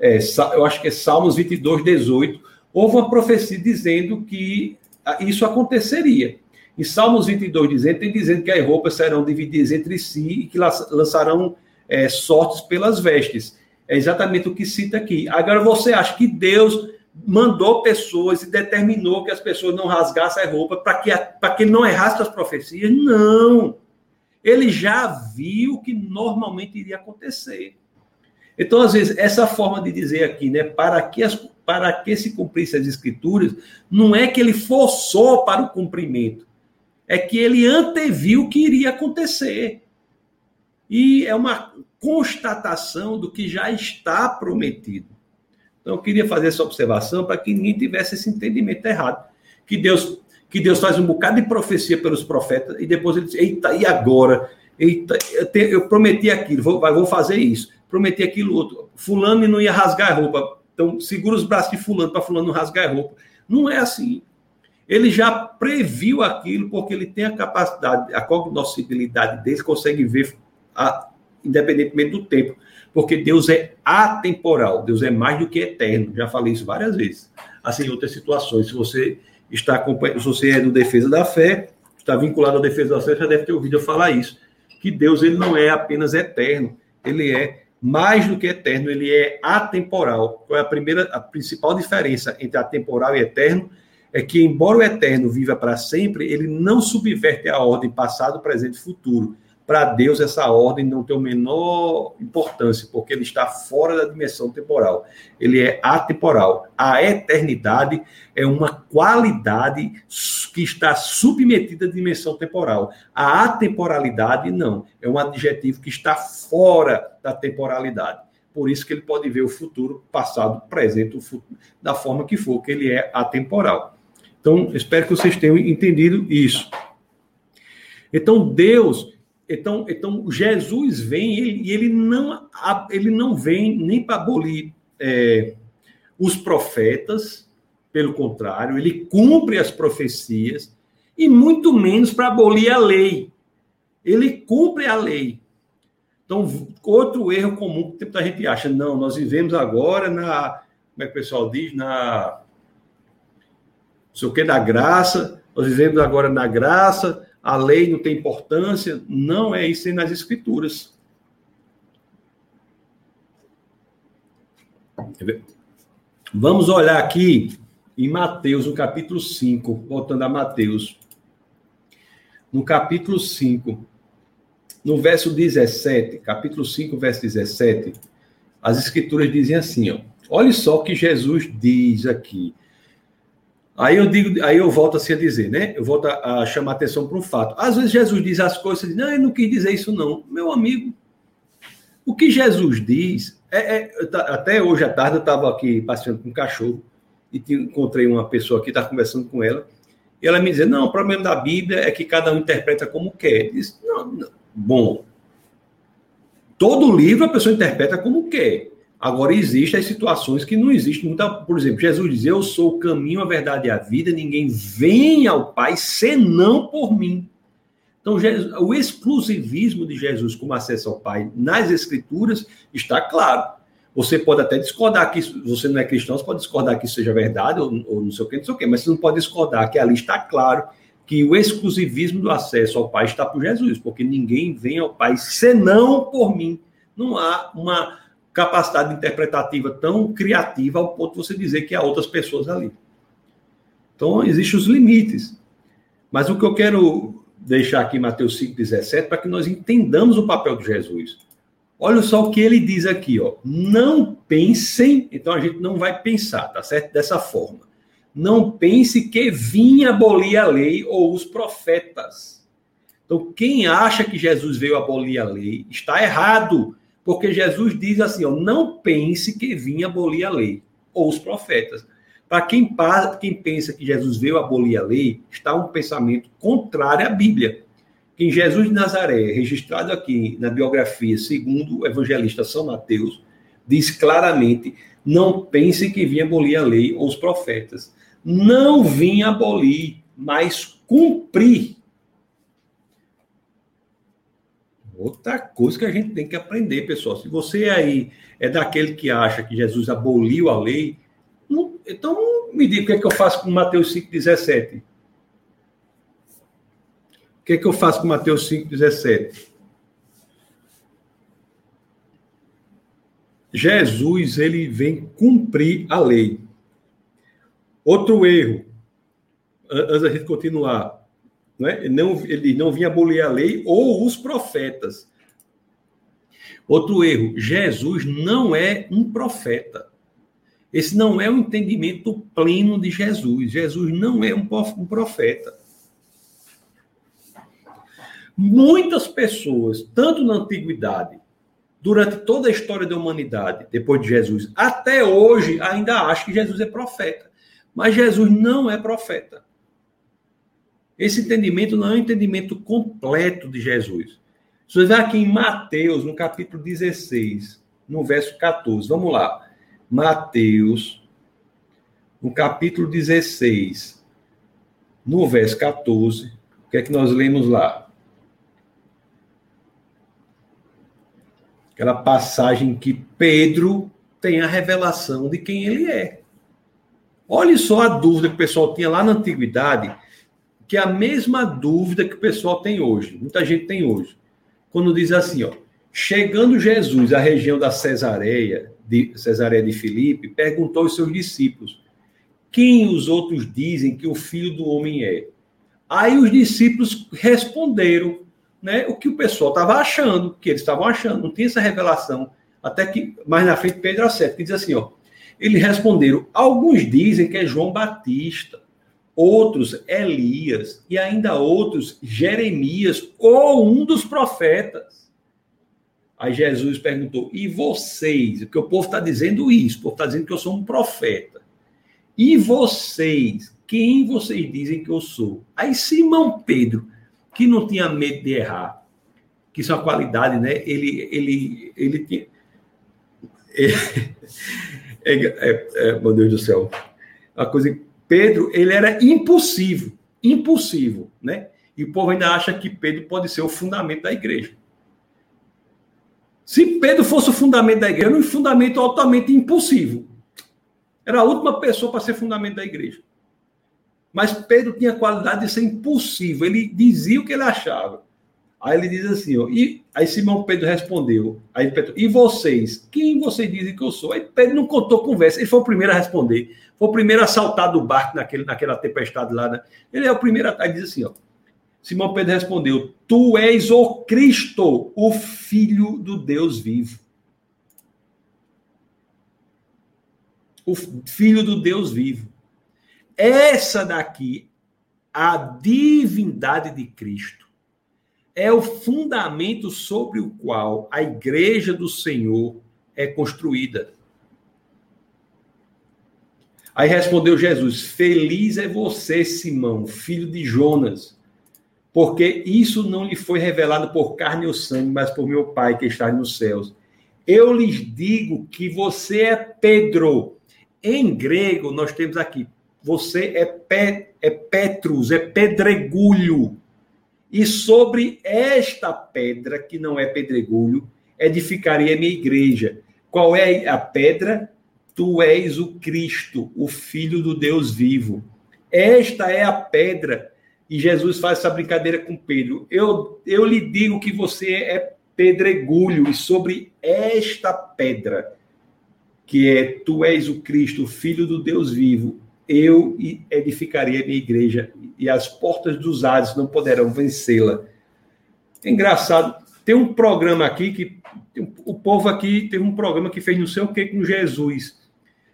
é, eu acho que é Salmos 22, 18. Houve uma profecia dizendo que isso aconteceria. Em Salmos 22, dizendo, tem dizendo que as roupas serão divididas entre si e que lançarão é, sortes pelas vestes. É exatamente o que cita aqui. Agora, você acha que Deus mandou pessoas e determinou que as pessoas não rasgassem a roupa para que, que não errasse as profecias? Não. Ele já viu que normalmente iria acontecer. Então, às vezes, essa forma de dizer aqui, né, para que, as, para que se cumprisse as escrituras, não é que ele forçou para o cumprimento, é que ele anteviu o que iria acontecer. E é uma constatação do que já está prometido. Então, eu queria fazer essa observação para que ninguém tivesse esse entendimento errado. Que Deus, que Deus faz um bocado de profecia pelos profetas e depois ele diz: Eita, e agora? Eita, eu, te, eu prometi aquilo, vou, vou fazer isso. Prometi aquilo outro. Fulano não ia rasgar a roupa. Então, segura os braços de Fulano para Fulano não rasgar a roupa. Não é assim. Ele já previu aquilo porque ele tem a capacidade, a cognoscibilidade dele, consegue ver a, independentemente do tempo. Porque Deus é atemporal, Deus é mais do que eterno. Já falei isso várias vezes. Assim, em outras situações, se você está acompanhando, se você é do defesa da fé, está vinculado à defesa da fé, já deve ter ouvido eu falar isso. Que Deus ele não é apenas eterno, ele é mais do que eterno, ele é atemporal. Qual é a primeira, a principal diferença entre atemporal e eterno? É que, embora o eterno viva para sempre, ele não subverte a ordem passado, presente e futuro para Deus essa ordem não tem a menor importância, porque ele está fora da dimensão temporal. Ele é atemporal. A eternidade é uma qualidade que está submetida à dimensão temporal. A atemporalidade não, é um adjetivo que está fora da temporalidade. Por isso que ele pode ver o futuro, passado, presente, o futuro, da forma que for, que ele é atemporal. Então, espero que vocês tenham entendido isso. Então, Deus, então, então Jesus vem e ele, ele, não, ele não vem nem para abolir é, os profetas, pelo contrário, ele cumpre as profecias, e muito menos para abolir a lei. Ele cumpre a lei. Então, outro erro comum que a gente acha, não, nós vivemos agora na, como é que o pessoal diz, na, sei o que, da graça, nós vivemos agora na graça, a lei não tem importância. Não é isso nas Escrituras. Vamos olhar aqui em Mateus, no capítulo 5, voltando a Mateus. No capítulo 5, no verso 17, capítulo 5, verso 17, as escrituras dizem assim, ó. Olha só o que Jesus diz aqui. Aí eu digo, aí eu volto assim a dizer, né? Eu volto a, a chamar atenção para um fato. Às vezes Jesus diz as coisas, não, ele não quis dizer isso não. Meu amigo, o que Jesus diz é, é até hoje à tarde eu estava aqui passeando com um cachorro e encontrei uma pessoa que está conversando com ela e ela me dizia, não, o problema da Bíblia é que cada um interpreta como quer. Não, não, bom, todo livro a pessoa interpreta como quer. Agora, existem as situações que não existem. Muita, por exemplo, Jesus diz: Eu sou o caminho, a verdade e a vida, ninguém vem ao Pai senão por mim. Então, o exclusivismo de Jesus como acesso ao Pai nas Escrituras está claro. Você pode até discordar que você não é cristão, você pode discordar que isso seja verdade, ou, ou não sei o que, não sei o que, mas você não pode discordar que ali está claro que o exclusivismo do acesso ao Pai está por Jesus, porque ninguém vem ao Pai senão por mim. Não há uma capacidade interpretativa tão criativa ao ponto de você dizer que há outras pessoas ali. Então, existem os limites. Mas o que eu quero deixar aqui Mateus 5,17 para que nós entendamos o papel de Jesus. Olha só o que ele diz aqui, ó. Não pensem, então a gente não vai pensar, tá certo? Dessa forma. Não pense que vinha abolir a lei ou os profetas. Então, quem acha que Jesus veio abolir a lei está errado. Porque Jesus diz assim: ó, não pense que vinha abolir a lei, ou os profetas. Para quem, quem pensa que Jesus veio abolir a lei, está um pensamento contrário à Bíblia. Em Jesus de Nazaré, registrado aqui na biografia, segundo o evangelista São Mateus, diz claramente: não pense que vinha abolir a lei ou os profetas. Não vinha abolir, mas cumprir Outra coisa que a gente tem que aprender, pessoal. Se você aí é daquele que acha que Jesus aboliu a lei, não, então me diga o que é que eu faço com Mateus 5,17. O que é que eu faço com Mateus 5,17? Jesus, ele vem cumprir a lei. Outro erro, antes da gente continuar, né? ele, não, ele não vinha abolir a lei ou os profetas. Outro erro: Jesus não é um profeta. Esse não é o entendimento pleno de Jesus. Jesus não é um profeta. Muitas pessoas, tanto na antiguidade, durante toda a história da humanidade, depois de Jesus, até hoje, ainda acham que Jesus é profeta. Mas Jesus não é profeta. Esse entendimento não é um entendimento completo de Jesus. Você vai aqui em Mateus, no capítulo 16, no verso 14. Vamos lá. Mateus, no capítulo 16, no verso 14. O que é que nós lemos lá? aquela passagem que Pedro tem a revelação de quem ele é. Olhe só a dúvida que o pessoal tinha lá na antiguidade, que é a mesma dúvida que o pessoal tem hoje, muita gente tem hoje. Quando diz assim, ó, chegando Jesus à região da Cesareia, de Cesareia de Filipe, perguntou aos seus discípulos: "Quem os outros dizem que o filho do homem é?" Aí os discípulos responderam: né, o que o pessoal estava achando, que eles estavam achando, não tinha essa revelação. Até que mais na frente Pedro acerta, que diz assim: ó, eles responderam: alguns dizem que é João Batista, outros Elias, e ainda outros Jeremias, ou um dos profetas. Aí Jesus perguntou: e vocês? Porque o povo está dizendo isso, o povo está dizendo que eu sou um profeta. E vocês? Quem vocês dizem que eu sou? Aí Simão Pedro que não tinha medo de errar, que isso é uma qualidade, né? Ele, ele, ele tinha. É, é, é, meu Deus do céu. A coisa. Pedro, ele era impulsivo, impulsivo, né? E o povo ainda acha que Pedro pode ser o fundamento da igreja. Se Pedro fosse o fundamento da igreja, era um fundamento altamente impulsivo. Era a última pessoa para ser fundamento da igreja. Mas Pedro tinha a qualidade de ser impulsivo, ele dizia o que ele achava. Aí ele diz assim, ó, e aí Simão Pedro respondeu, aí Pedro, e vocês? Quem vocês dizem que eu sou? Aí Pedro não contou conversa, ele foi o primeiro a responder, foi o primeiro a saltar do barco naquele, naquela tempestade lá, né? Ele é o primeiro a, diz assim, ó, Simão Pedro respondeu, tu és o Cristo, o Filho do Deus vivo. O Filho do Deus vivo. Essa daqui, a divindade de Cristo, é o fundamento sobre o qual a igreja do Senhor é construída. Aí respondeu Jesus: Feliz é você, Simão, filho de Jonas, porque isso não lhe foi revelado por carne ou sangue, mas por meu Pai que está nos céus. Eu lhes digo que você é Pedro. Em grego, nós temos aqui você é, pe, é Petrus, é pedregulho. E sobre esta pedra, que não é pedregulho, edificarei a minha igreja. Qual é a pedra? Tu és o Cristo, o Filho do Deus vivo. Esta é a pedra. E Jesus faz essa brincadeira com Pedro. Eu, eu lhe digo que você é pedregulho, e sobre esta pedra, que é tu és o Cristo, o Filho do Deus vivo, eu edificaria minha igreja e as portas dos ares não poderão vencê-la. É engraçado, tem um programa aqui que o povo aqui tem um programa que fez não sei o que com Jesus.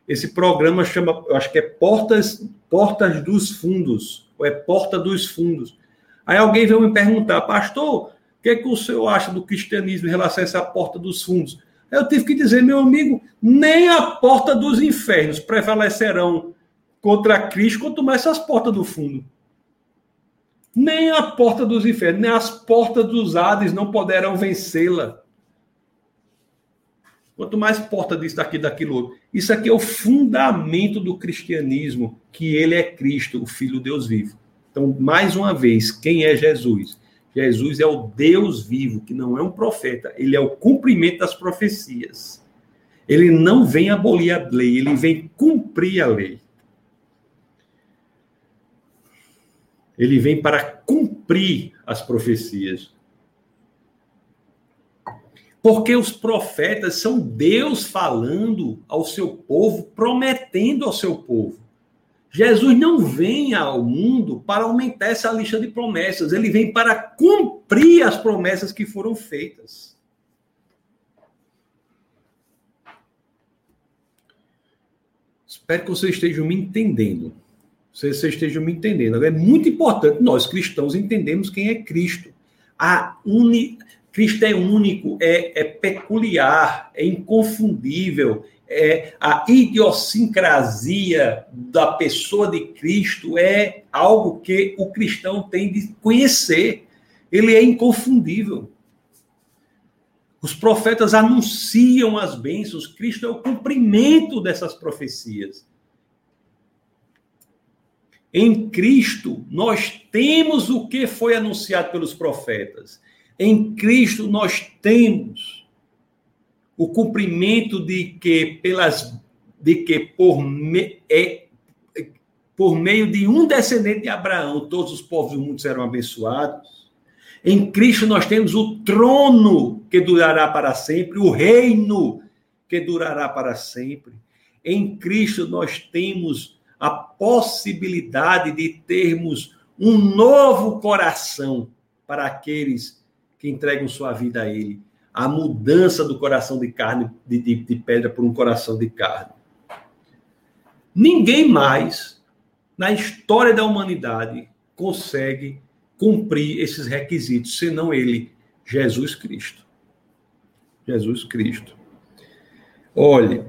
Esse programa chama, eu acho que é Portas, Portas dos Fundos, ou é Porta dos Fundos. Aí alguém veio me perguntar, pastor, o que, é que o senhor acha do cristianismo em relação a essa porta dos fundos? Eu tive que dizer, meu amigo, nem a porta dos infernos prevalecerão contra Cristo, quanto mais essas portas do fundo. Nem a porta dos infernos, nem as portas dos Hades não poderão vencê-la. Quanto mais porta disso, daqui, daquilo outro. Isso aqui é o fundamento do cristianismo, que ele é Cristo, o Filho Deus vivo. Então, mais uma vez, quem é Jesus? Jesus é o Deus vivo, que não é um profeta, ele é o cumprimento das profecias. Ele não vem abolir a lei, ele vem cumprir a lei. ele vem para cumprir as profecias. Porque os profetas são Deus falando ao seu povo, prometendo ao seu povo. Jesus não vem ao mundo para aumentar essa lista de promessas, ele vem para cumprir as promessas que foram feitas. Espero que vocês estejam me entendendo. Vocês, vocês estejam me entendendo. É muito importante nós cristãos entendemos quem é Cristo. A uni... Cristo é único, é, é peculiar, é inconfundível, é, a idiosincrasia da pessoa de Cristo é algo que o cristão tem de conhecer. Ele é inconfundível. Os profetas anunciam as bênçãos, Cristo é o cumprimento dessas profecias. Em Cristo, nós temos o que foi anunciado pelos profetas. Em Cristo, nós temos o cumprimento de que pelas de que por, me, é, por meio de um descendente de Abraão todos os povos do mundo serão abençoados. Em Cristo nós temos o trono que durará para sempre, o reino que durará para sempre. Em Cristo nós temos a possibilidade de termos um novo coração para aqueles que entregam sua vida a Ele. A mudança do coração de carne, de, de, de pedra, por um coração de carne. Ninguém mais na história da humanidade consegue cumprir esses requisitos, senão ele, Jesus Cristo. Jesus Cristo. Olhe,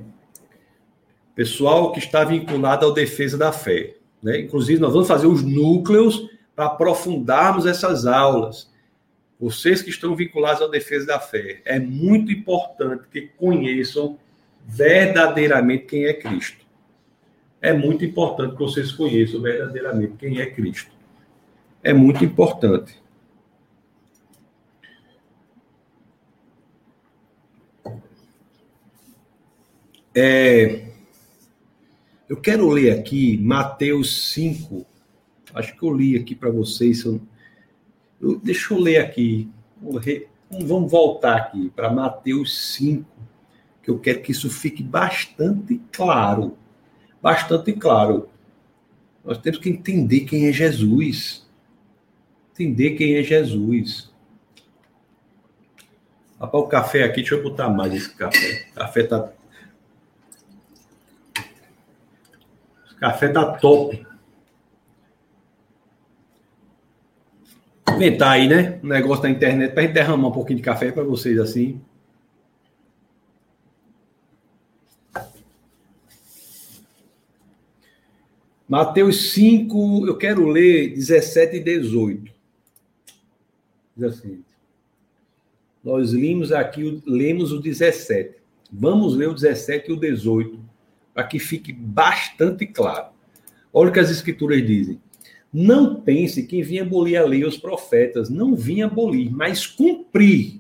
pessoal que está vinculado ao defesa da fé. Né? Inclusive, nós vamos fazer os núcleos para aprofundarmos essas aulas. Vocês que estão vinculados à defesa da fé, é muito importante que conheçam verdadeiramente quem é Cristo. É muito importante que vocês conheçam verdadeiramente quem é Cristo. É muito importante. É, eu quero ler aqui Mateus 5. Acho que eu li aqui para vocês. Deixa eu ler aqui. Vamos voltar aqui para Mateus 5, que eu quero que isso fique bastante claro. Bastante claro. Nós temos que entender quem é Jesus. Entender quem é Jesus. Rapaz, o café aqui, deixa eu botar mais esse café. O café tá Café tá top. Inventar aí, né? Um negócio da internet para derramar um pouquinho de café para vocês assim. Mateus 5, eu quero ler 17 e 18. Diz assim. Nós lemos aqui, lemos o 17. Vamos ler o 17 e o 18 para que fique bastante claro. Olha o que as escrituras dizem. Não pense que vinha abolir a lei os profetas. Não vinha abolir, mas cumprir.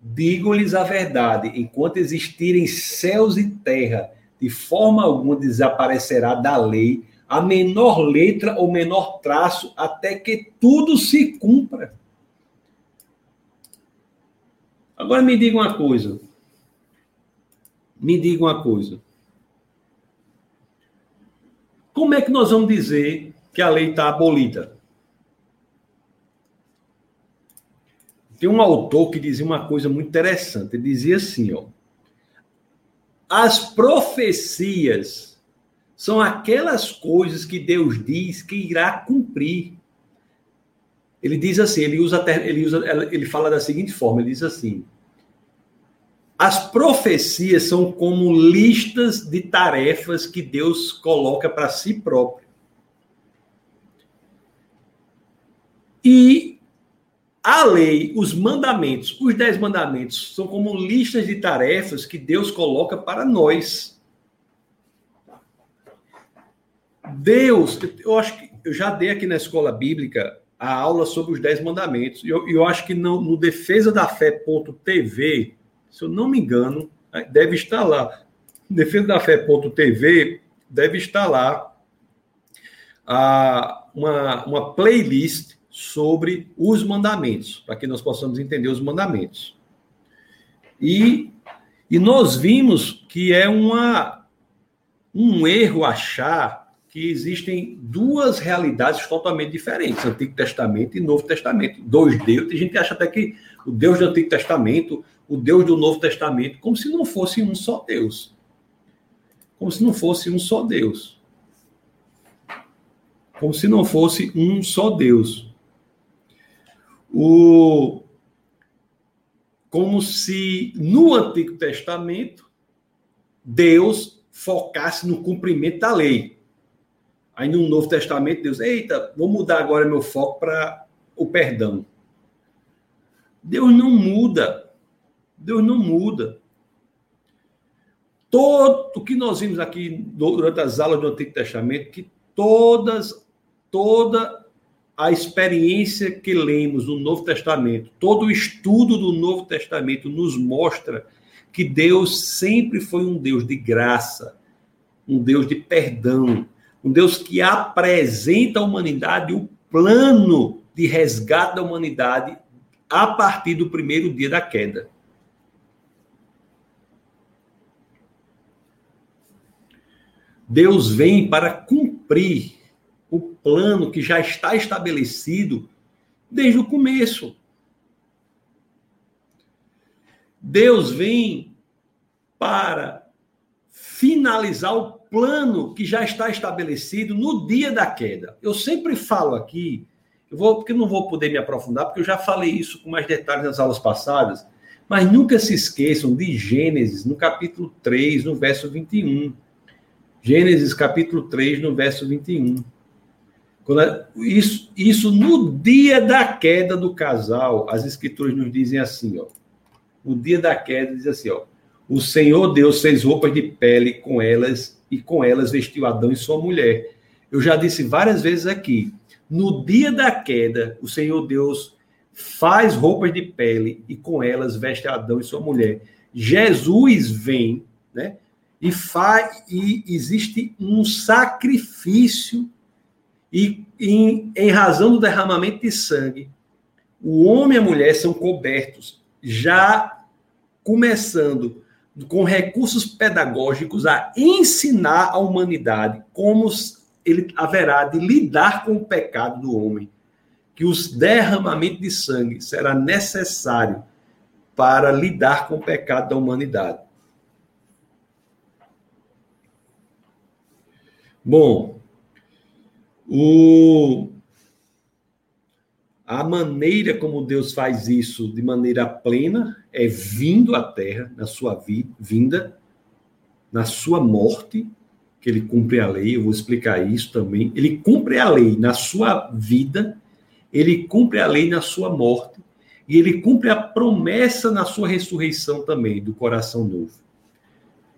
Digo-lhes a verdade: enquanto existirem céus e terra, de forma alguma desaparecerá da lei a menor letra ou menor traço, até que tudo se cumpra. Agora me diga uma coisa. Me diga uma coisa. Como é que nós vamos dizer que a lei está abolida? Tem um autor que dizia uma coisa muito interessante. Ele dizia assim, ó. As profecias são aquelas coisas que Deus diz que irá cumprir. Ele diz assim, ele usa, ele usa, ele fala da seguinte forma, ele diz assim: as profecias são como listas de tarefas que Deus coloca para si próprio. E a lei, os mandamentos, os dez mandamentos, são como listas de tarefas que Deus coloca para nós. Deus, eu acho que eu já dei aqui na escola bíblica a aula sobre os dez mandamentos. E eu, eu acho que no, no defesa da fé.tv se eu não me engano, deve estar lá. Defesa da Fé.tv deve estar lá a, uma, uma playlist sobre os mandamentos, para que nós possamos entender os mandamentos. E, e nós vimos que é uma, um erro achar que existem duas realidades totalmente diferentes, Antigo Testamento e Novo Testamento. Dois deuses, a gente acha até que o Deus do Antigo Testamento o Deus do Novo Testamento, como se não fosse um só Deus. Como se não fosse um só Deus. Como se não fosse um só Deus. O como se no Antigo Testamento Deus focasse no cumprimento da lei. Aí no Novo Testamento Deus, eita, vou mudar agora meu foco para o perdão. Deus não muda. Deus não muda. Todo o que nós vimos aqui durante as aulas do Antigo Testamento, que todas, toda a experiência que lemos no Novo Testamento, todo o estudo do Novo Testamento nos mostra que Deus sempre foi um Deus de graça, um Deus de perdão, um Deus que apresenta à humanidade o plano de resgate da humanidade a partir do primeiro dia da queda. Deus vem para cumprir plano que já está estabelecido desde o começo. Deus vem para finalizar o plano que já está estabelecido no dia da queda. Eu sempre falo aqui, eu vou porque não vou poder me aprofundar, porque eu já falei isso com mais detalhes nas aulas passadas, mas nunca se esqueçam de Gênesis, no capítulo 3, no verso 21. Gênesis capítulo 3, no verso 21. Quando, isso, isso no dia da queda do casal, as escrituras nos dizem assim, ó. No dia da queda, diz assim, ó. O Senhor Deus fez roupas de pele com elas e com elas vestiu Adão e sua mulher. Eu já disse várias vezes aqui. No dia da queda, o Senhor Deus faz roupas de pele e com elas veste Adão e sua mulher. Jesus vem, né? E faz e existe um sacrifício e em, em razão do derramamento de sangue, o homem e a mulher são cobertos, já começando com recursos pedagógicos a ensinar a humanidade como ele haverá de lidar com o pecado do homem, que os derramamentos de sangue será necessário para lidar com o pecado da humanidade. Bom, o, a maneira como Deus faz isso de maneira plena é vindo à terra, na sua vi, vinda, na sua morte, que ele cumpre a lei, eu vou explicar isso também. Ele cumpre a lei na sua vida, ele cumpre a lei na sua morte, e ele cumpre a promessa na sua ressurreição também, do coração novo.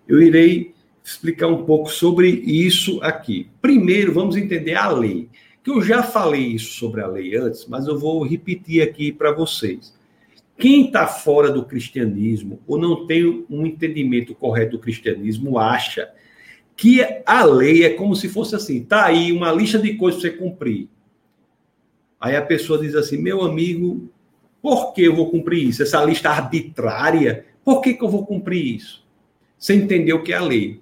Eu irei explicar um pouco sobre isso aqui. Primeiro, vamos entender a lei. Que eu já falei isso sobre a lei antes, mas eu vou repetir aqui para vocês. Quem está fora do cristianismo ou não tem um entendimento correto do cristianismo acha que a lei é como se fosse assim, tá aí uma lista de coisas para você cumprir. Aí a pessoa diz assim, meu amigo, por que eu vou cumprir isso? Essa lista arbitrária, por que, que eu vou cumprir isso? Você entendeu o que é a lei.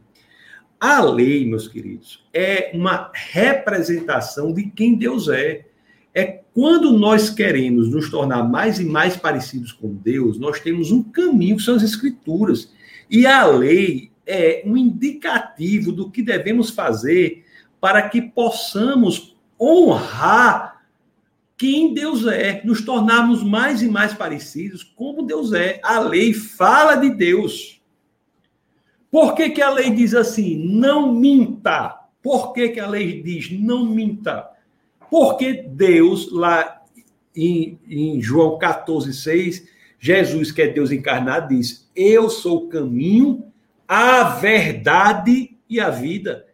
A lei, meus queridos, é uma representação de quem Deus é. É quando nós queremos nos tornar mais e mais parecidos com Deus, nós temos um caminho que são as Escrituras. E a lei é um indicativo do que devemos fazer para que possamos honrar quem Deus é, nos tornarmos mais e mais parecidos como Deus é. A lei fala de Deus. Por que, que a lei diz assim? Não minta. Por que, que a lei diz não minta? Porque Deus, lá em, em João 14, 6, Jesus, que é Deus encarnado, diz: Eu sou o caminho, a verdade e a vida.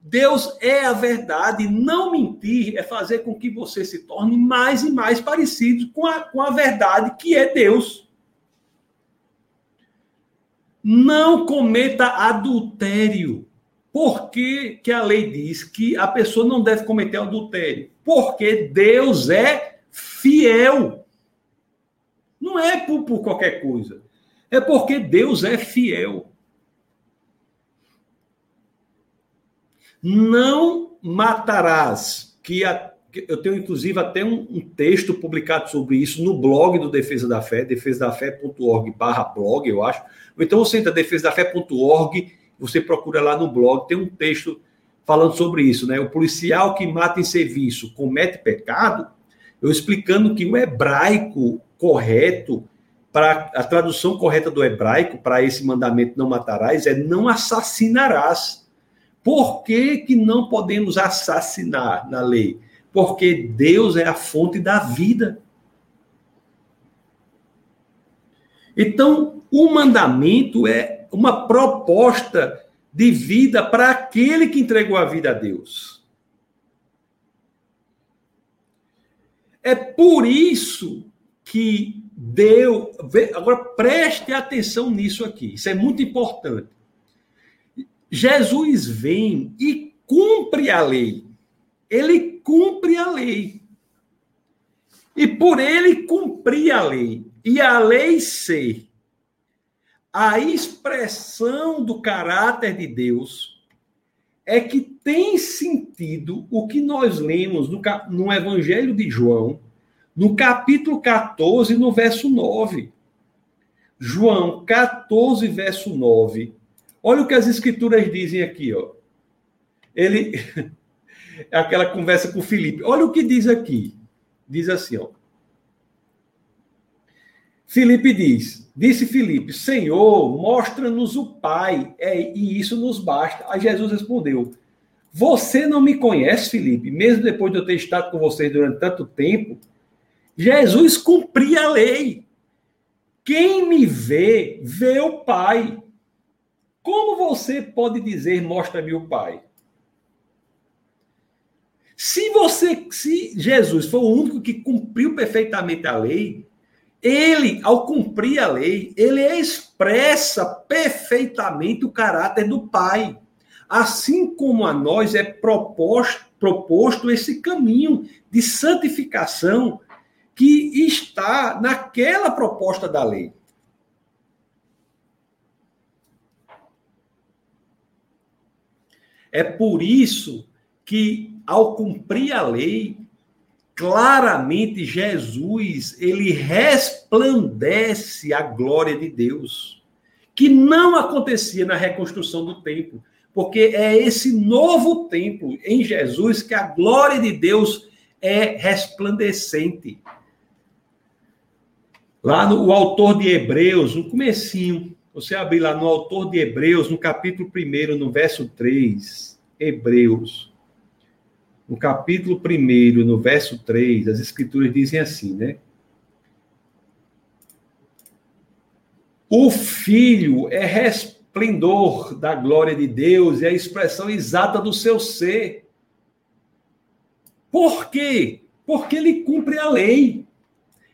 Deus é a verdade. Não mentir é fazer com que você se torne mais e mais parecido com a, com a verdade que é Deus. Não cometa adultério. Por que, que a lei diz que a pessoa não deve cometer adultério? Porque Deus é fiel. Não é por, por qualquer coisa. É porque Deus é fiel. Não matarás, que a eu tenho inclusive até um, um, texto publicado sobre isso no blog do Defesa da Fé, defesadafé.org barra blog, eu acho. Ou então você entra defesadafé.org, você procura lá no blog, tem um texto falando sobre isso, né? O policial que mata em serviço comete pecado. Eu explicando que o hebraico correto, para a tradução correta do hebraico para esse mandamento não matarás é não assassinarás. Por que, que não podemos assassinar na lei? Porque Deus é a fonte da vida. Então, o mandamento é uma proposta de vida para aquele que entregou a vida a Deus. É por isso que deu. Agora preste atenção nisso aqui, isso é muito importante. Jesus vem e cumpre a lei. Ele cumpre a lei. E por ele cumprir a lei, e a lei ser a expressão do caráter de Deus, é que tem sentido o que nós lemos no, no Evangelho de João, no capítulo 14, no verso 9. João 14, verso 9. Olha o que as escrituras dizem aqui, ó. Ele aquela conversa com o Felipe. Olha o que diz aqui. Diz assim, ó. Felipe diz: Disse Felipe, Senhor, mostra-nos o Pai, é, e isso nos basta. Aí Jesus respondeu: Você não me conhece, Felipe, mesmo depois de eu ter estado com vocês durante tanto tempo. Jesus cumpria a lei. Quem me vê, vê o Pai. Como você pode dizer, mostra-me o Pai? Se você, se Jesus foi o único que cumpriu perfeitamente a lei, ele, ao cumprir a lei, ele expressa perfeitamente o caráter do Pai. Assim como a nós é proposto, proposto esse caminho de santificação que está naquela proposta da lei. É por isso que, ao cumprir a lei, claramente Jesus, ele resplandece a glória de Deus, que não acontecia na reconstrução do templo, porque é esse novo templo em Jesus que a glória de Deus é resplandecente. Lá no autor de Hebreus, no comecinho, você abrir lá no autor de Hebreus, no capítulo 1, no verso 3, Hebreus, no capítulo 1, no verso 3, as escrituras dizem assim, né? O Filho é resplendor da glória de Deus e a expressão exata do seu ser. Por quê? Porque ele cumpre a lei.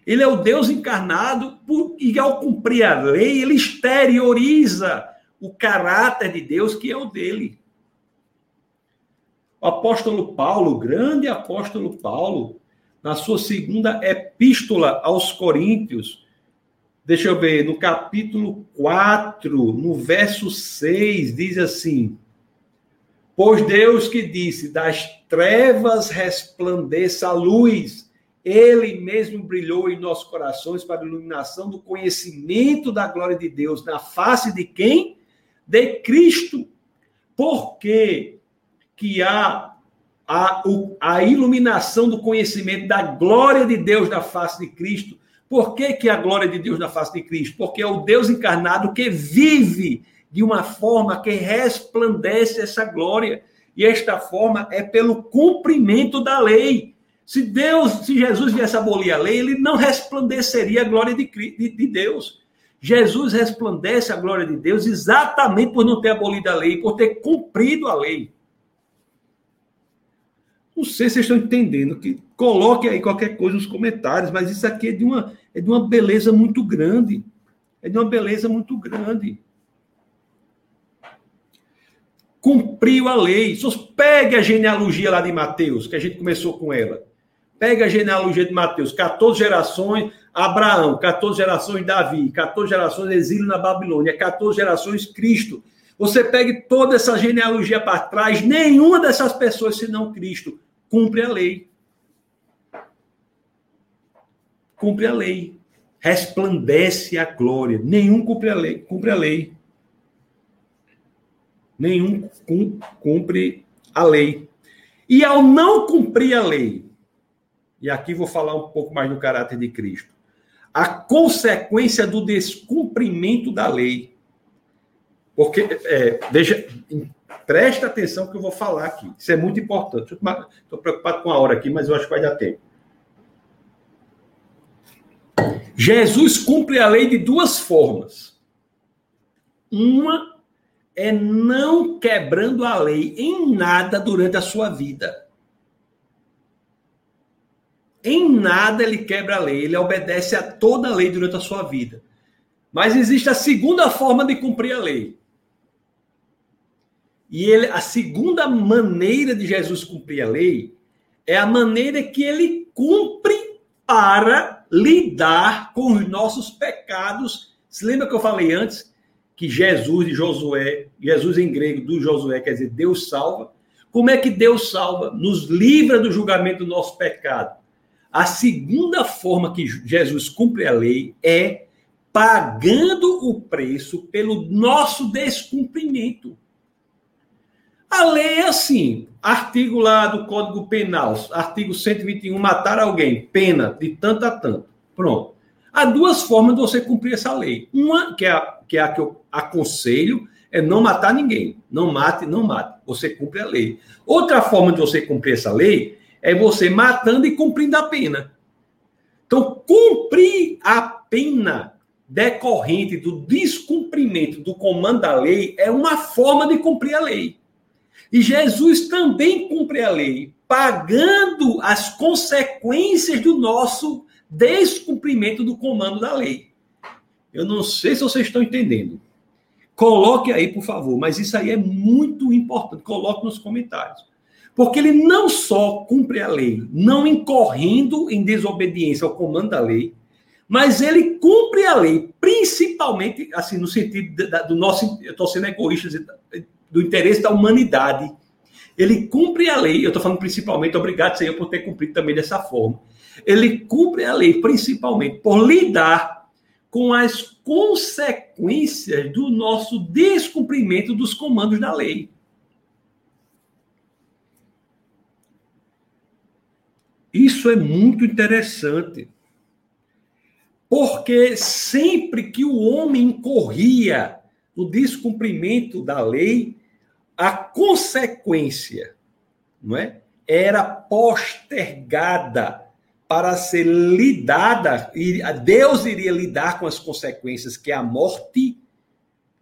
Ele é o Deus encarnado e, ao cumprir a lei, ele exterioriza o caráter de Deus que é o dele. O apóstolo Paulo, o grande apóstolo Paulo, na sua segunda epístola aos Coríntios, deixa eu ver, no capítulo 4, no verso 6, diz assim: Pois Deus que disse: Das trevas resplandeça a luz ele mesmo brilhou em nossos corações para a iluminação do conhecimento da glória de Deus na face de quem? De Cristo. Porque que há a, a iluminação do conhecimento da glória de Deus na face de Cristo. Por que, que a glória de Deus na face de Cristo? Porque é o Deus encarnado que vive de uma forma que resplandece essa glória. E esta forma é pelo cumprimento da lei. Se Deus, se Jesus viesse abolir a lei, ele não resplandeceria a glória de, de, de Deus. Jesus resplandece a glória de Deus exatamente por não ter abolido a lei, por ter cumprido a lei. Não sei se vocês estão entendendo, que coloque aí qualquer coisa nos comentários, mas isso aqui é de uma, é de uma beleza muito grande. É de uma beleza muito grande. Cumpriu a lei. Só pegue a genealogia lá de Mateus, que a gente começou com ela. Pega a genealogia de Mateus, 14 gerações Abraão, 14 gerações Davi, 14 gerações exílio na Babilônia, 14 gerações Cristo. Você pegue toda essa genealogia para trás, nenhuma dessas pessoas, senão Cristo, cumpre a lei. Cumpre a lei. Resplandece a glória. Nenhum cumpre a lei. Cumpre a lei. Nenhum cumpre a lei. E ao não cumprir a lei, e aqui vou falar um pouco mais do caráter de Cristo, a consequência do descumprimento da lei. Porque, é, veja, presta atenção que eu vou falar aqui. Isso é muito importante. Estou preocupado com a hora aqui, mas eu acho que vai dar tempo. Jesus cumpre a lei de duas formas. Uma é não quebrando a lei em nada durante a sua vida. Em nada ele quebra a lei, ele obedece a toda a lei durante a sua vida. Mas existe a segunda forma de cumprir a lei. E ele, a segunda maneira de Jesus cumprir a lei é a maneira que ele cumpre para lidar com os nossos pecados. Se lembra que eu falei antes que Jesus de Josué, Jesus em grego do Josué quer dizer Deus salva? Como é que Deus salva? Nos livra do julgamento do nosso pecado a segunda forma que Jesus cumpre a lei é pagando o preço pelo nosso descumprimento. A lei é assim, artigo lá do Código Penal, artigo 121, matar alguém, pena de tanto a tanto. Pronto. Há duas formas de você cumprir essa lei. Uma, que é a que, é a que eu aconselho, é não matar ninguém. Não mate, não mate. Você cumpre a lei. Outra forma de você cumprir essa lei é você matando e cumprindo a pena. Então, cumprir a pena decorrente do descumprimento do comando da lei é uma forma de cumprir a lei. E Jesus também cumpre a lei, pagando as consequências do nosso descumprimento do comando da lei. Eu não sei se vocês estão entendendo. Coloque aí, por favor, mas isso aí é muito importante. Coloque nos comentários. Porque ele não só cumpre a lei, não incorrendo em desobediência ao comando da lei, mas ele cumpre a lei, principalmente, assim, no sentido do nosso, eu estou sendo egoísta, do interesse da humanidade. Ele cumpre a lei, eu estou falando principalmente, obrigado, Senhor, por ter cumprido também dessa forma. Ele cumpre a lei, principalmente, por lidar com as consequências do nosso descumprimento dos comandos da lei. Isso é muito interessante. Porque sempre que o homem incorria no descumprimento da lei, a consequência, não é? Era postergada para ser lidada, e Deus iria lidar com as consequências, que é a morte,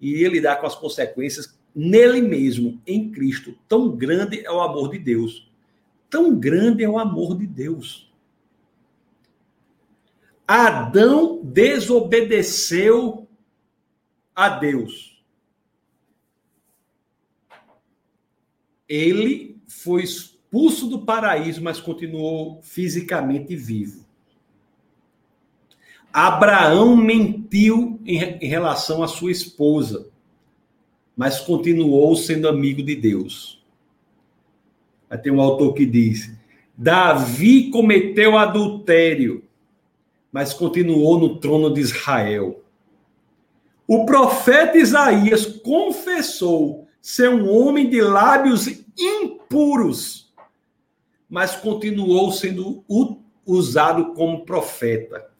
iria lidar com as consequências nele mesmo, em Cristo. Tão grande é o amor de Deus Tão grande é o amor de Deus. Adão desobedeceu a Deus. Ele foi expulso do paraíso, mas continuou fisicamente vivo. Abraão mentiu em, relação à sua esposa, mas continuou sendo amigo de Deus. Aí tem um autor que diz: Davi cometeu adultério, mas continuou no trono de Israel. O profeta Isaías confessou ser um homem de lábios impuros, mas continuou sendo usado como profeta.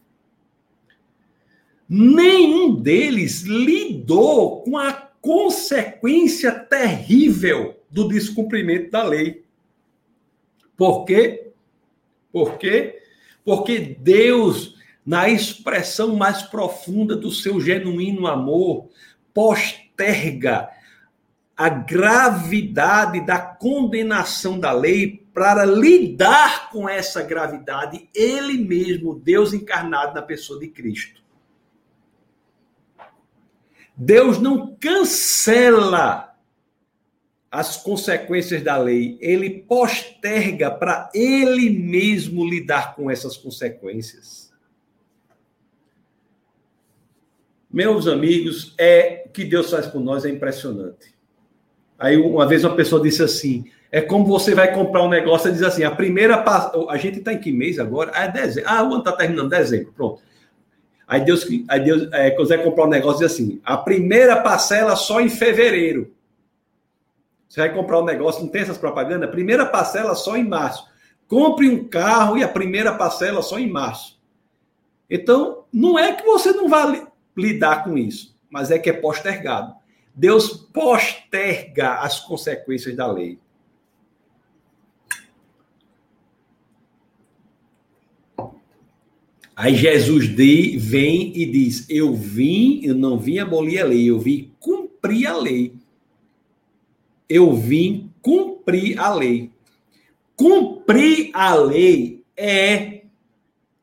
Nenhum deles lidou com a consequência terrível do descumprimento da lei. Por quê? Por quê? Porque Deus, na expressão mais profunda do seu genuíno amor, posterga a gravidade da condenação da lei para lidar com essa gravidade, ele mesmo, Deus encarnado na pessoa de Cristo. Deus não cancela as consequências da lei, ele posterga para ele mesmo lidar com essas consequências. Meus amigos, é o que Deus faz por nós é impressionante. Aí uma vez uma pessoa disse assim: é como você vai comprar um negócio e diz assim: a primeira a gente está em que mês agora? Ah, é dezembro. Ah, o ano está terminando dezembro, pronto. Aí Deus, aí Deus é, quiser comprar um negócio diz assim: a primeira parcela só em fevereiro. Você vai comprar um negócio, não tem essas propagandas? Primeira parcela só em março. compre um carro e a primeira parcela só em março. Então, não é que você não vai lidar com isso, mas é que é postergado. Deus posterga as consequências da lei. Aí Jesus vem e diz: Eu vim, eu não vim abolir a lei, eu vim cumprir a lei. Eu vim cumprir a lei. Cumprir a lei é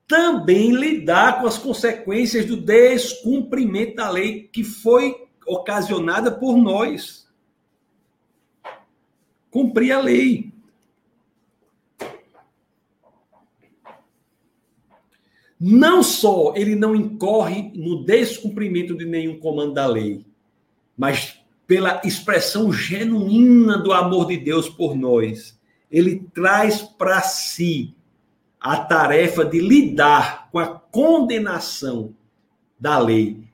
também lidar com as consequências do descumprimento da lei que foi ocasionada por nós. Cumprir a lei. Não só ele não incorre no descumprimento de nenhum comando da lei, mas pela expressão genuína do amor de Deus por nós, ele traz para si a tarefa de lidar com a condenação da lei,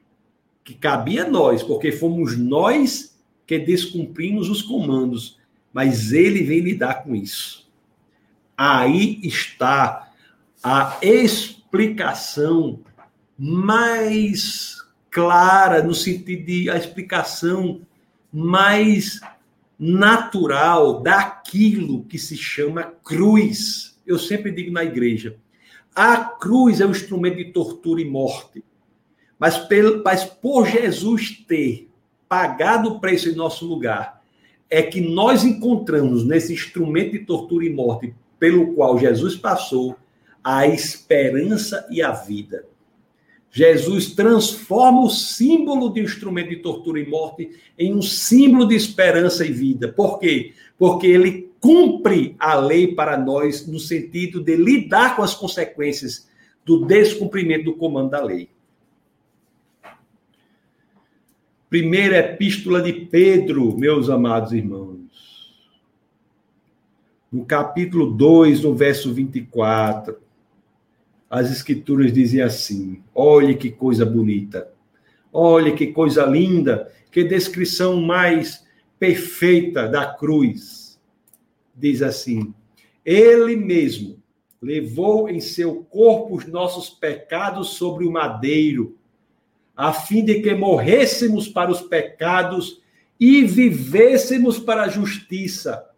que cabia a nós, porque fomos nós que descumprimos os comandos, mas ele vem lidar com isso. Aí está a explicação mais clara, no sentido de a explicação mais natural daquilo que se chama cruz. Eu sempre digo na igreja: a cruz é um instrumento de tortura e morte. Mas, pelo, mas por Jesus ter pagado o preço em nosso lugar, é que nós encontramos nesse instrumento de tortura e morte pelo qual Jesus passou a esperança e a vida. Jesus transforma o símbolo de instrumento de tortura e morte em um símbolo de esperança e vida. Por quê? Porque ele cumpre a lei para nós no sentido de lidar com as consequências do descumprimento do comando da lei. Primeira epístola de Pedro, meus amados irmãos. No capítulo 2, no verso 24 as escrituras dizem assim: olhe que coisa bonita, olhe que coisa linda, que descrição mais perfeita da cruz. Diz assim: Ele mesmo levou em seu corpo os nossos pecados sobre o madeiro, a fim de que morrêssemos para os pecados e vivêssemos para a justiça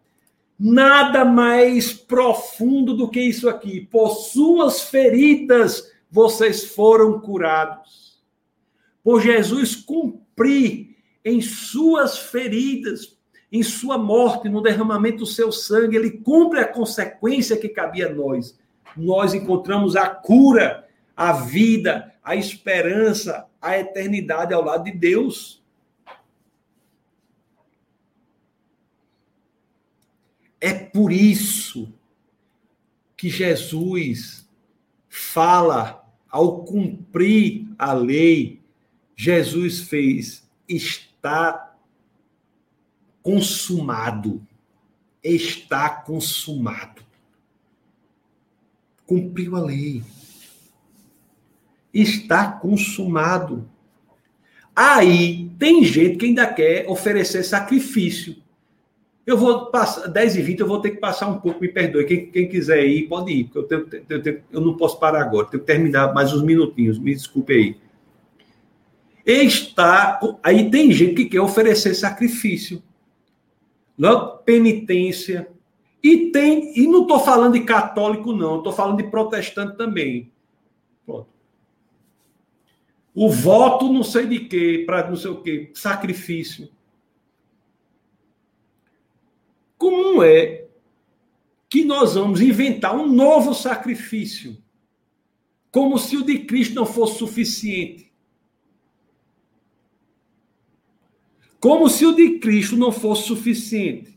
Nada mais profundo do que isso aqui. Por suas feridas vocês foram curados. Por Jesus cumprir em suas feridas, em sua morte, no derramamento do seu sangue, ele cumpre a consequência que cabia a nós. Nós encontramos a cura, a vida, a esperança, a eternidade ao lado de Deus. É por isso que Jesus fala, ao cumprir a lei, Jesus fez, está consumado. Está consumado. Cumpriu a lei. Está consumado. Aí tem gente que ainda quer oferecer sacrifício. Eu vou passar, 10 e 20 eu vou ter que passar um pouco, me perdoe. Quem, quem quiser ir, pode ir, porque eu, tenho, eu, tenho, eu não posso parar agora, tenho que terminar mais uns minutinhos, me desculpe aí. Está, aí tem gente que quer oferecer sacrifício, não, penitência, e tem, e não estou falando de católico, não, estou falando de protestante também. O voto não sei de quê, para não sei o quê, sacrifício. Como é que nós vamos inventar um novo sacrifício? Como se o de Cristo não fosse suficiente. Como se o de Cristo não fosse suficiente.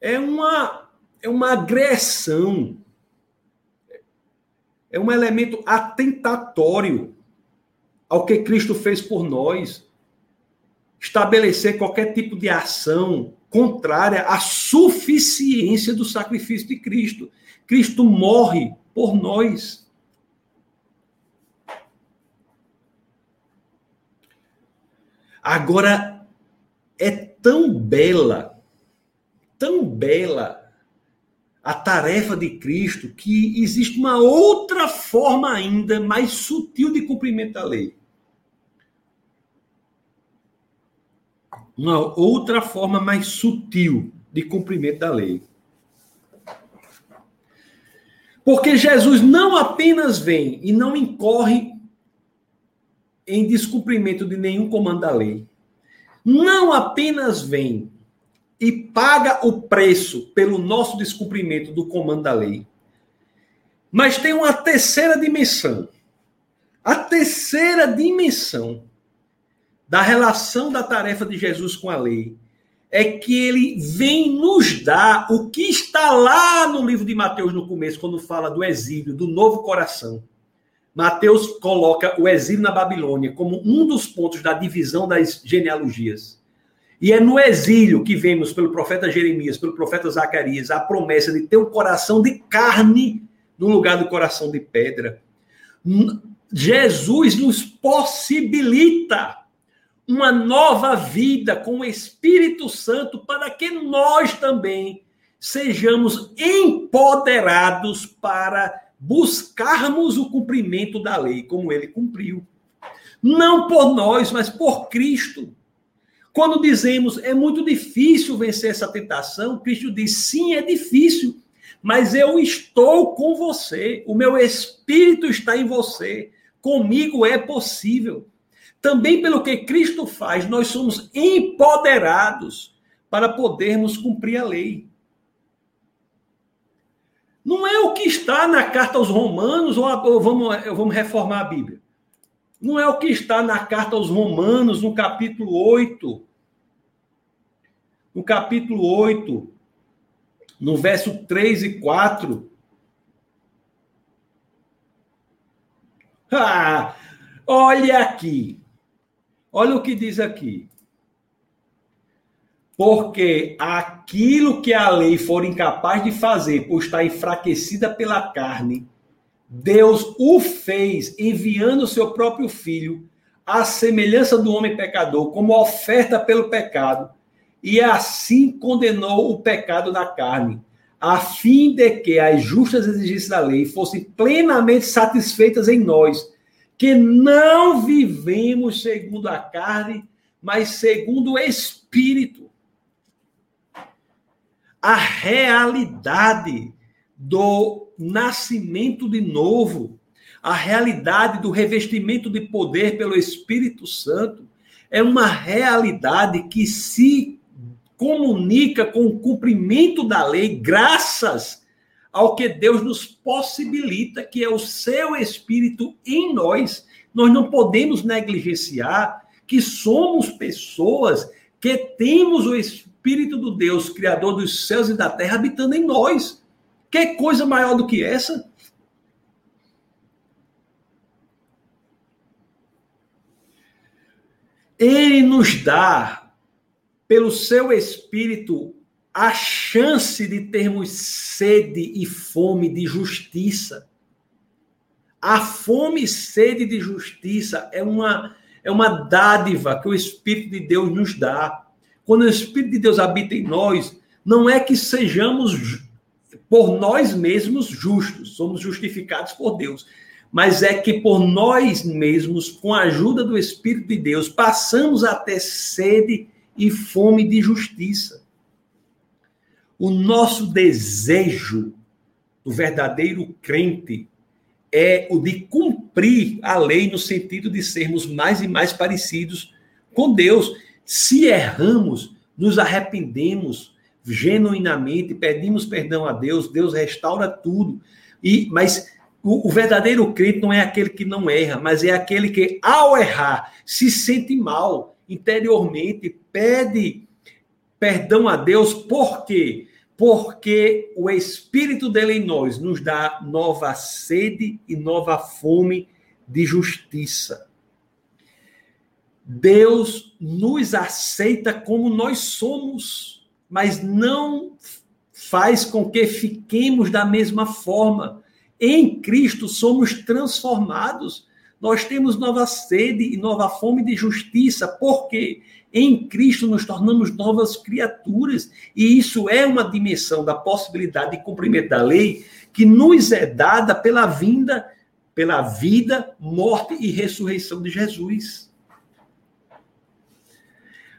É uma, é uma agressão. É um elemento atentatório ao que Cristo fez por nós, estabelecer qualquer tipo de ação contrária à suficiência do sacrifício de Cristo. Cristo morre por nós. Agora, é tão bela, tão bela a tarefa de Cristo que existe uma outra forma ainda mais sutil de cumprimento da lei. Uma outra forma mais sutil de cumprimento da lei. Porque Jesus não apenas vem e não incorre em descumprimento de nenhum comando da lei. Não apenas vem e paga o preço pelo nosso descumprimento do comando da lei. Mas tem uma terceira dimensão. A terceira dimensão da relação da tarefa de Jesus com a lei é que ele vem nos dar o que está lá no livro de Mateus no começo, quando fala do exílio, do novo coração. Mateus coloca o exílio na Babilônia como um dos pontos da divisão das genealogias. E é no exílio que vemos pelo profeta Jeremias, pelo profeta Zacarias, a promessa de ter um coração de carne no lugar do coração de pedra. Jesus nos possibilita uma nova vida com o Espírito Santo para que nós também sejamos empoderados para buscarmos o cumprimento da lei, como ele cumpriu. Não por nós, mas por Cristo. Quando dizemos é muito difícil vencer essa tentação, Cristo diz: sim, é difícil, mas eu estou com você, o meu espírito está em você, comigo é possível. Também pelo que Cristo faz, nós somos empoderados para podermos cumprir a lei. Não é o que está na carta aos Romanos, ou, vamos, vamos reformar a Bíblia. Não é o que está na carta aos Romanos, no capítulo 8. No capítulo 8, no verso 3 e 4. Ah, olha aqui. Olha o que diz aqui. Porque aquilo que a lei for incapaz de fazer, por estar enfraquecida pela carne, Deus o fez enviando o seu próprio filho à semelhança do homem pecador, como oferta pelo pecado, e assim condenou o pecado da carne, a fim de que as justas exigências da lei fossem plenamente satisfeitas em nós, que não vivemos segundo a carne, mas segundo o espírito. A realidade do nascimento de novo, a realidade do revestimento de poder pelo Espírito Santo, é uma realidade que se comunica com o cumprimento da lei, graças ao que Deus nos possibilita, que é o seu Espírito em nós. Nós não podemos negligenciar que somos pessoas que temos o Espírito do Deus, Criador dos céus e da terra, habitando em nós. Quer coisa maior do que essa? Ele nos dá, pelo seu Espírito, a chance de termos sede e fome de justiça. A fome e sede de justiça é uma, é uma dádiva que o Espírito de Deus nos dá. Quando o Espírito de Deus habita em nós, não é que sejamos por nós mesmos justos, somos justificados por Deus. Mas é que por nós mesmos, com a ajuda do Espírito de Deus, passamos a ter sede e fome de justiça. O nosso desejo do verdadeiro crente é o de cumprir a lei no sentido de sermos mais e mais parecidos com Deus. Se erramos, nos arrependemos, genuinamente, pedimos perdão a Deus, Deus restaura tudo. E mas o, o, verdadeiro crente não é aquele que não erra, mas é aquele que, ao errar, se sente mal interiormente, pede perdão a Deus, por quê? Porque o Espírito dele em nós nos dá nova sede e nova fome de justiça. Deus nos aceita como nós somos mas não faz com que fiquemos da mesma forma. Em Cristo somos transformados. nós temos nova sede e nova fome de justiça, porque em Cristo nos tornamos novas criaturas, e isso é uma dimensão da possibilidade de cumprimento da lei que nos é dada pela vinda, pela vida, morte e ressurreição de Jesus.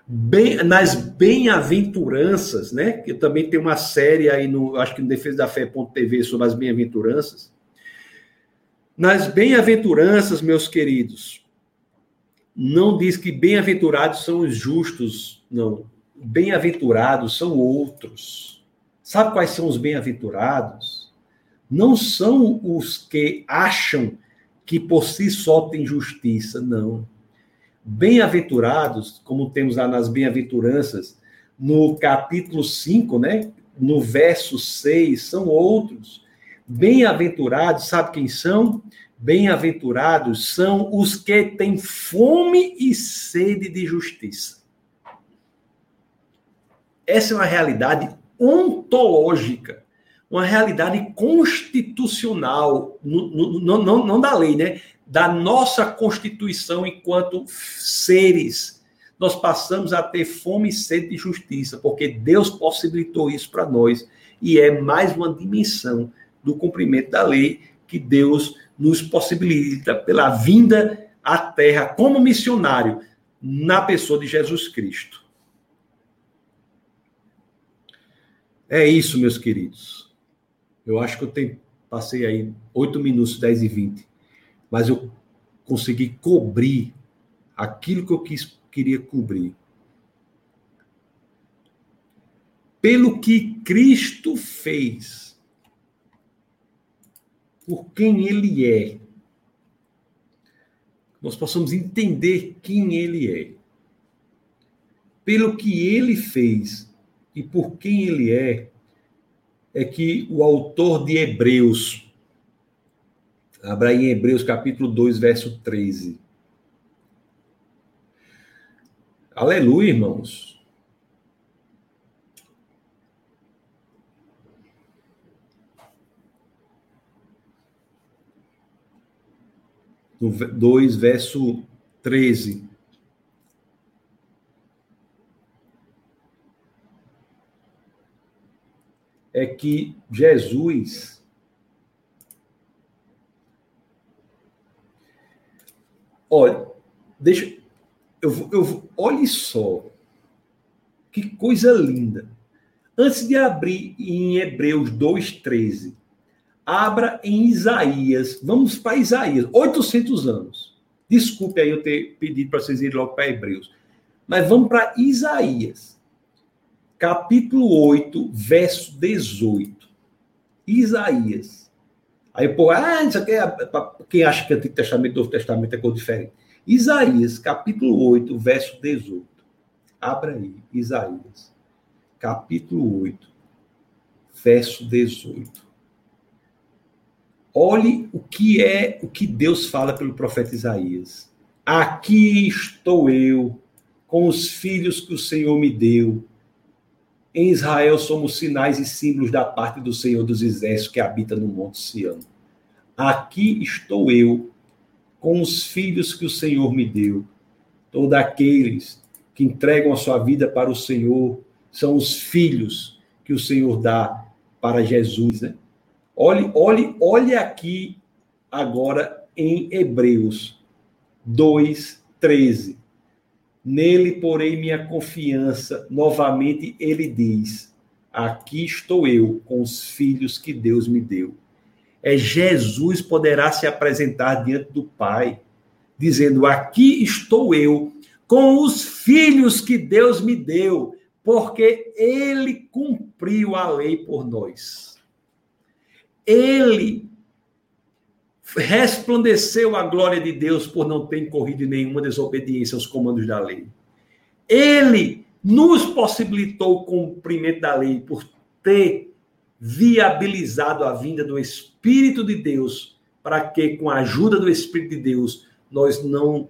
Bem, nas bem-aventuranças, né? Que também tem uma série aí no, acho que no defesa da fé.tv sobre as bem-aventuranças. Nas bem-aventuranças, meus queridos, não diz que bem-aventurados são os justos, não. Bem-aventurados são outros. Sabe quais são os bem-aventurados? Não são os que acham que por si só tem justiça, não. Bem-aventurados, como temos lá nas bem-aventuranças, no capítulo 5, né? No verso 6, são outros. Bem-aventurados, sabe quem são? Bem-aventurados são os que têm fome e sede de justiça. Essa é uma realidade ontológica, uma realidade constitucional, não, não, não da lei, né? Da nossa constituição enquanto seres. Nós passamos a ter fome e sede de justiça, porque Deus possibilitou isso para nós. E é mais uma dimensão do cumprimento da lei que Deus nos possibilita pela vinda à Terra como missionário na pessoa de Jesus Cristo. É isso, meus queridos. Eu acho que eu tenho, passei aí 8 minutos, 10 e 20, mas eu consegui cobrir aquilo que eu quis, queria cobrir. Pelo que Cristo fez por quem ele é. Nós possamos entender quem ele é. Pelo que ele fez e por quem ele é, é que o autor de Hebreus, abra em Hebreus capítulo 2, verso 13. Aleluia, irmãos. no 2, verso 13. É que Jesus Olha, deixa eu, eu olhe só que coisa linda. Antes de abrir em Hebreus 2:13, abra em Isaías. Vamos para Isaías, 800 anos. Desculpe aí eu ter pedido para vocês irem logo para Hebreus. Mas vamos para Isaías, capítulo 8, verso 18. Isaías. Aí, pô, ah, isso aqui é. Quem acha que Antigo Testamento e Novo Testamento é coisa diferente? Isaías, capítulo 8, verso 18. Abra aí, Isaías, capítulo 8, verso 18. Olhe o que é o que Deus fala pelo profeta Isaías. Aqui estou eu com os filhos que o Senhor me deu. Em Israel somos sinais e símbolos da parte do Senhor dos Exércitos que habita no Monte Sião. Aqui estou eu com os filhos que o Senhor me deu. Todos aqueles que entregam a sua vida para o Senhor são os filhos que o Senhor dá para Jesus, né? Olhe, olhe, olhe aqui agora em Hebreus 2:13. Nele porei minha confiança. Novamente ele diz: Aqui estou eu com os filhos que Deus me deu. É Jesus poderá se apresentar diante do Pai, dizendo: Aqui estou eu com os filhos que Deus me deu, porque ele cumpriu a lei por nós ele resplandeceu a glória de Deus por não ter incorrido em nenhuma desobediência aos comandos da lei. Ele nos possibilitou o cumprimento da lei por ter viabilizado a vinda do Espírito de Deus, para que, com a ajuda do Espírito de Deus, nós não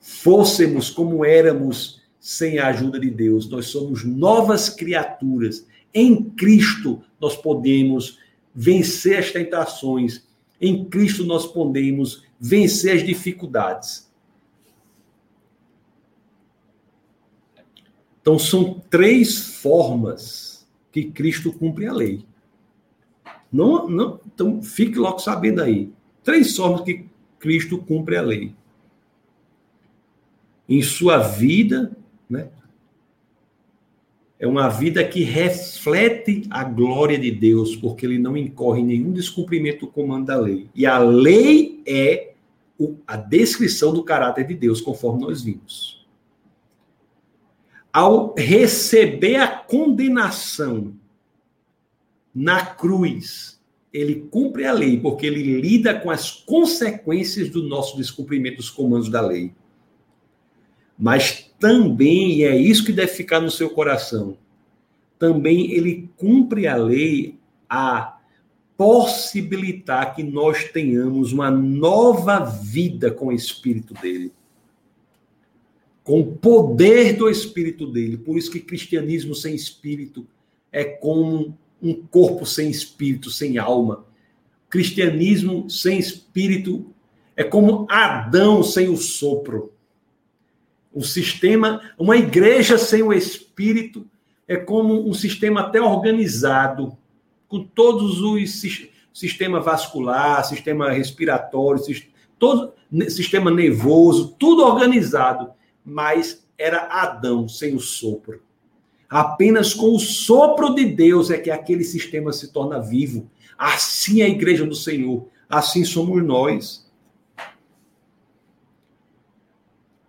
fôssemos como éramos sem a ajuda de Deus. Nós somos novas criaturas. Em Cristo, nós podemos vencer as tentações Em Cristo nós podemos vencer as dificuldades. Então, são três formas que Cristo cumpre a lei. Não, não, então, fique logo sabendo aí. Três formas que Cristo cumpre a lei. Em sua vida, né? É uma vida que reflete a glória de Deus, porque ele não incorre em nenhum descumprimento do comando da lei. E a lei é a descrição do caráter de Deus, conforme nós vimos ao receber a condenação na cruz, ele cumpre a lei, porque ele lida com as consequências do nosso descumprimento dos comandos da lei. Mas também, e é isso que deve ficar no seu coração, também ele cumpre a lei a possibilitar que nós tenhamos uma nova vida com o Espírito dele com o poder do espírito dele. Por isso que cristianismo sem espírito é como um corpo sem espírito, sem alma. Cristianismo sem espírito é como Adão sem o sopro. Um sistema, uma igreja sem o espírito é como um sistema até organizado, com todos os sistema vascular, sistema respiratório, todo sistema nervoso, tudo organizado mas era Adão sem o sopro. Apenas com o sopro de Deus é que aquele sistema se torna vivo. Assim é a igreja do Senhor, assim somos nós.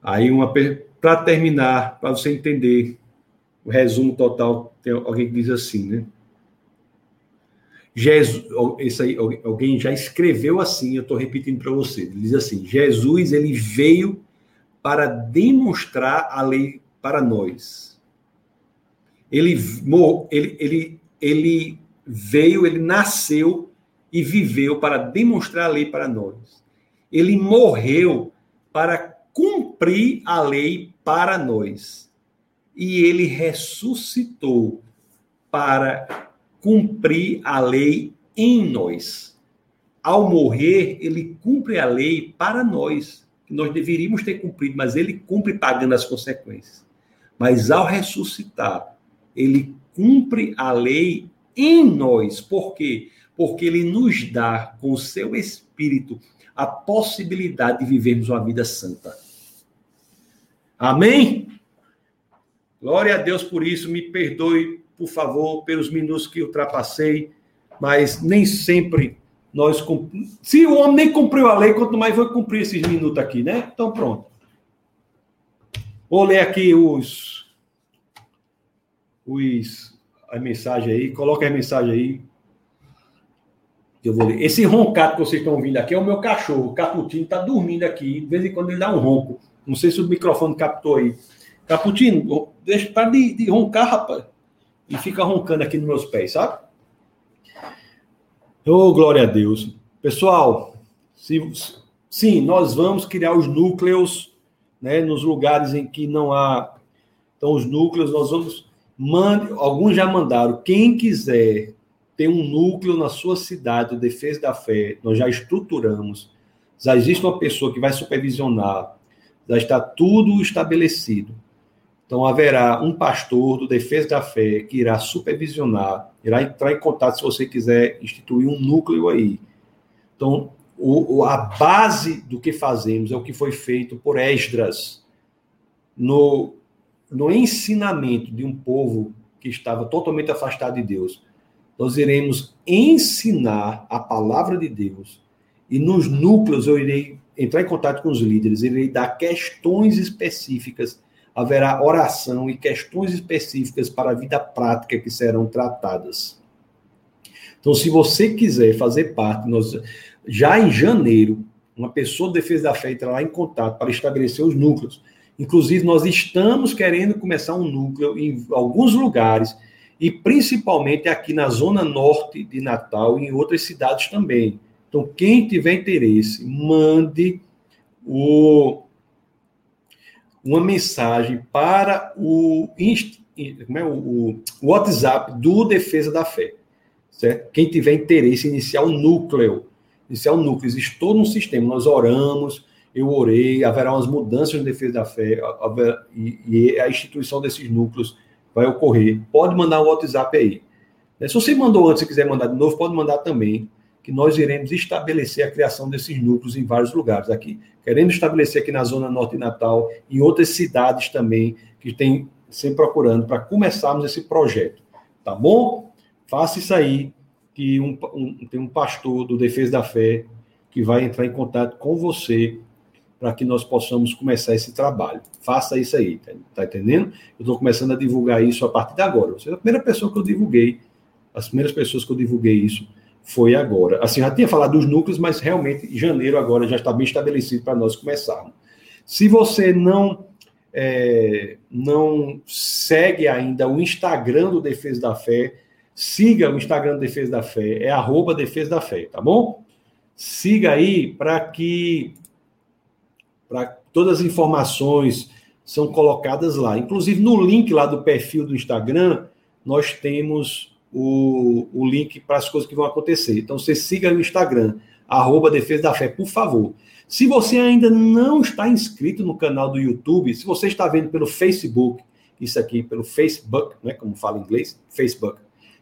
Aí uma para terminar, para você entender o resumo total, tem alguém que diz assim, né? Jesus, esse aí, alguém já escreveu assim, eu estou repetindo para você. Ele diz assim: Jesus ele veio para demonstrar a lei para nós. Ele, ele, ele, ele veio, ele nasceu e viveu para demonstrar a lei para nós. Ele morreu para cumprir a lei para nós. E ele ressuscitou para cumprir a lei em nós. Ao morrer, ele cumpre a lei para nós que nós deveríamos ter cumprido, mas ele cumpre pagando as consequências. Mas ao ressuscitar, ele cumpre a lei em nós. Por quê? Porque ele nos dá, com o seu espírito, a possibilidade de vivermos uma vida santa. Amém? Glória a Deus por isso. Me perdoe, por favor, pelos minutos que ultrapassei, mas nem sempre nós se o homem nem cumpriu a lei, quanto mais vai cumprir esses minutos aqui, né? Então pronto. Vou ler aqui os os a mensagem aí, coloca a mensagem aí. Eu vou ler. Esse roncado que vocês estão ouvindo aqui é o meu cachorro, o Caputino está dormindo aqui, de vez em quando ele dá um ronco. Não sei se o microfone captou aí. Caputino, deixa para de, de roncar, rapaz. E fica roncando aqui nos meus pés, sabe? Oh, glória a Deus. Pessoal, se, sim, nós vamos criar os núcleos né, nos lugares em que não há. Então, os núcleos, nós vamos. Mande, alguns já mandaram. Quem quiser ter um núcleo na sua cidade, de defesa da fé, nós já estruturamos. Já existe uma pessoa que vai supervisionar, já está tudo estabelecido. Então, haverá um pastor do Defesa da Fé que irá supervisionar, irá entrar em contato se você quiser instituir um núcleo aí. Então, o, a base do que fazemos é o que foi feito por Esdras no, no ensinamento de um povo que estava totalmente afastado de Deus. Nós iremos ensinar a palavra de Deus e nos núcleos eu irei entrar em contato com os líderes, irei dar questões específicas haverá oração e questões específicas para a vida prática que serão tratadas. Então, se você quiser fazer parte, nós, já em janeiro, uma pessoa de defesa da fé entrará em contato para estabelecer os núcleos. Inclusive, nós estamos querendo começar um núcleo em alguns lugares, e principalmente aqui na zona norte de Natal e em outras cidades também. Então, quem tiver interesse, mande o, uma mensagem para o, é, o, o WhatsApp do Defesa da Fé. Certo? Quem tiver interesse em iniciar o núcleo. É o núcleo, existe todo um sistema. Nós oramos, eu orei, haverá umas mudanças na defesa da fé, e, e a instituição desses núcleos vai ocorrer. Pode mandar um WhatsApp aí. Se você mandou antes e quiser mandar de novo, pode mandar também, que nós iremos estabelecer a criação desses núcleos em vários lugares aqui. Querendo estabelecer aqui na Zona Norte de Natal, em outras cidades também, que tem sempre procurando para começarmos esse projeto. Tá bom? Faça isso aí, que um, um, tem um pastor do Defesa da Fé que vai entrar em contato com você para que nós possamos começar esse trabalho. Faça isso aí, tá, tá entendendo? Eu estou começando a divulgar isso a partir de agora. Você é a primeira pessoa que eu divulguei, as primeiras pessoas que eu divulguei isso foi agora. Assim, já tinha falado dos núcleos, mas realmente janeiro agora já está bem estabelecido para nós começarmos. Se você não é, não segue ainda o Instagram do Defesa da Fé, siga o Instagram do Defesa da Fé, é arroba Defesa da Fé, tá bom? Siga aí para que para todas as informações são colocadas lá. Inclusive no link lá do perfil do Instagram, nós temos o, o link para as coisas que vão acontecer. Então você siga o Instagram, arroba Defesa da Fé, por favor. Se você ainda não está inscrito no canal do YouTube, se você está vendo pelo Facebook, isso aqui pelo Facebook, né, como fala em inglês, Facebook,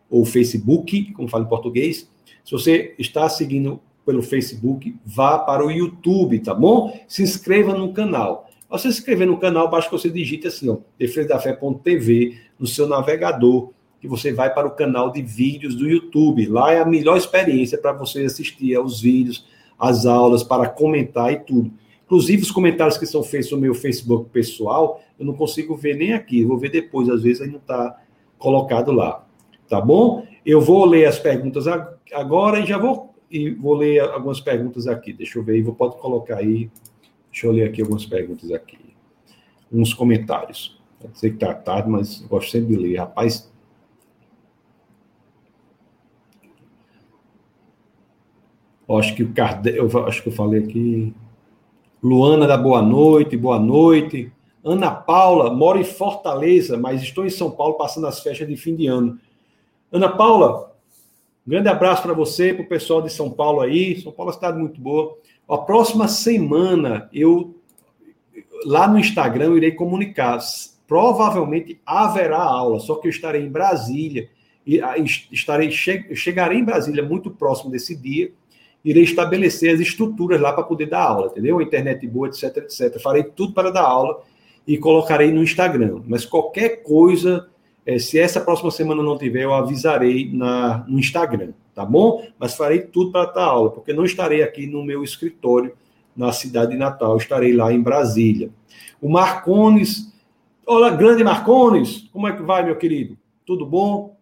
ou Facebook, como fala em português, se você está seguindo pelo Facebook, vá para o YouTube, tá bom? Se inscreva no canal. Ao se inscrever no canal, basta que você digite assim, ó, defesadafé.tv no seu navegador, que você vai para o canal de vídeos do YouTube. Lá é a melhor experiência para você assistir aos vídeos, as aulas, para comentar e tudo. Inclusive, os comentários que são feitos no meu Facebook pessoal, eu não consigo ver nem aqui, eu vou ver depois, às vezes não está colocado lá. Tá bom? Eu vou ler as perguntas agora e já vou, e vou ler algumas perguntas aqui. Deixa eu ver, vou, pode colocar aí. Deixa eu ler aqui algumas perguntas aqui. Uns comentários. Sei que está tarde, mas gosto sempre de ler. Rapaz, Eu acho que o Kardec, eu acho que eu falei aqui. Luana da Boa Noite, boa noite. Ana Paula, moro em Fortaleza, mas estou em São Paulo passando as festas de fim de ano. Ana Paula, um grande abraço para você, para o pessoal de São Paulo aí. São Paulo é uma cidade muito boa. A próxima semana, eu lá no Instagram eu irei comunicar. Provavelmente haverá aula, só que eu estarei em Brasília e ah, estarei chegarei em Brasília muito próximo desse dia irei estabelecer as estruturas lá para poder dar aula, entendeu? Internet boa, etc, etc. Farei tudo para dar aula e colocarei no Instagram. Mas qualquer coisa, é, se essa próxima semana não tiver, eu avisarei na, no Instagram, tá bom? Mas farei tudo para dar aula, porque não estarei aqui no meu escritório na cidade de Natal, estarei lá em Brasília. O Marcones, olá, grande Marcones, como é que vai, meu querido? Tudo bom?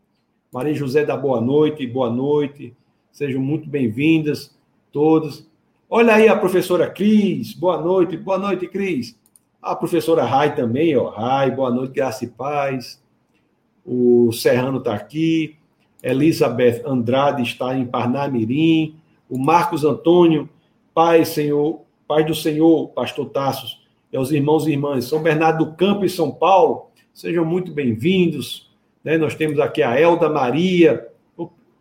Maria José da boa noite, boa noite. Sejam muito bem-vindas todas. Olha aí a professora Cris, boa noite, boa noite, Cris. A professora Rai também, ó. Rai, boa noite, graça e paz. O Serrano está aqui. Elizabeth Andrade está em Parnamirim. O Marcos Antônio, Pai, Senhor, Pai do Senhor, Pastor Tassos, e aos irmãos e irmãs, São Bernardo do Campo e São Paulo, sejam muito bem-vindos. Né? Nós temos aqui a Elda Maria,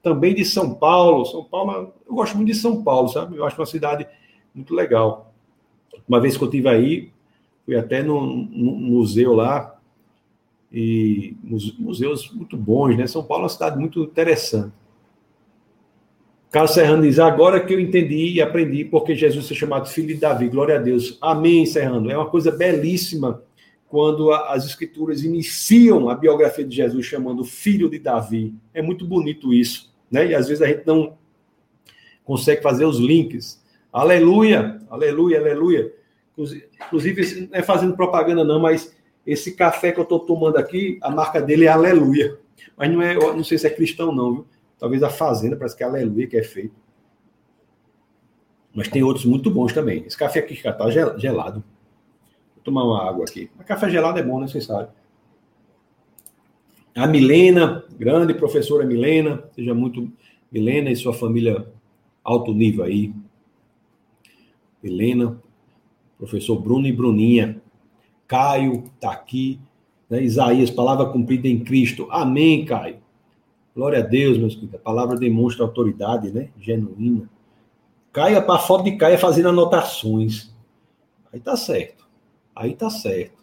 também de São Paulo. São Paulo, eu gosto muito de São Paulo, sabe? Eu acho uma cidade muito legal. Uma vez que eu estive aí, fui até no, museu lá, e museus muito bons, né? São Paulo é uma cidade muito interessante. Carlos Serrano diz: agora que eu entendi e aprendi porque Jesus é chamado filho de Davi, glória a Deus. Amém, Serrano. É uma coisa belíssima quando as escrituras iniciam a biografia de Jesus chamando filho de Davi. É muito bonito isso né? E às vezes a gente não consegue fazer os links. Aleluia, aleluia, aleluia. Inclusive, não é fazendo propaganda, não, mas esse café que eu estou tomando aqui, a marca dele é Aleluia. Mas não é, não sei se é cristão, não, viu? Talvez a Fazenda, parece que é Aleluia que é feito. Mas tem outros muito bons também. Esse café aqui está gelado. Vou tomar uma água aqui. Mas café gelado é bom, né? Vocês sabem. A Milena, grande professora Milena, seja muito Milena e sua família alto nível aí. Milena, professor Bruno e Bruninha. Caio está aqui. Né? Isaías, palavra cumprida em Cristo. Amém, Caio. Glória a Deus, meus queridos. A palavra demonstra autoridade, né? Genuína. Caia para foto de Caia fazendo anotações. Aí tá certo. Aí tá certo.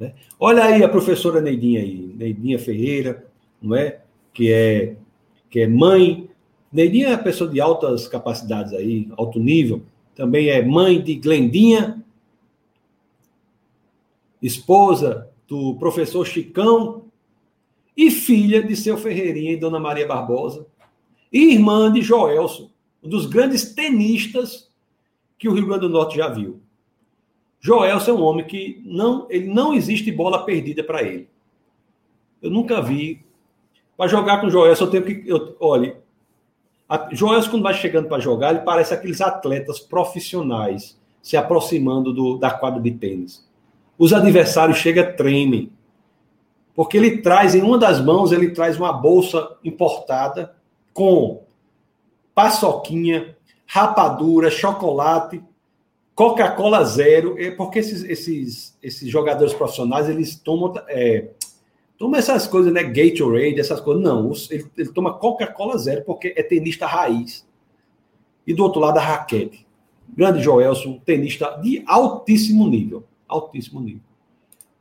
Né? Olha aí a professora Neidinha aí, Neidinha Ferreira, não é? Que é que é mãe. Neidinha é uma pessoa de altas capacidades aí, alto nível. Também é mãe de Glendinha, esposa do professor Chicão e filha de seu Ferreirinha e Dona Maria Barbosa, e irmã de Joelson, um dos grandes tenistas que o Rio Grande do Norte já viu. Joelson é um homem que não, ele não existe bola perdida para ele. Eu nunca vi. Para jogar com o Joelson, eu tenho que. Eu, olha, a, quando vai chegando para jogar, ele parece aqueles atletas profissionais se aproximando do, da quadra de tênis. Os adversários chegam, tremem. Porque ele traz, em uma das mãos, ele traz uma bolsa importada com paçoquinha, rapadura, chocolate, Coca-Cola zero, é porque esses, esses, esses jogadores profissionais, eles tomam, é, tomam essas coisas, né? Gatorade, essas coisas. Não, ele, ele toma Coca-Cola zero porque é tenista raiz. E do outro lado, a raquete. Grande Joelson, tenista de altíssimo nível. Altíssimo nível.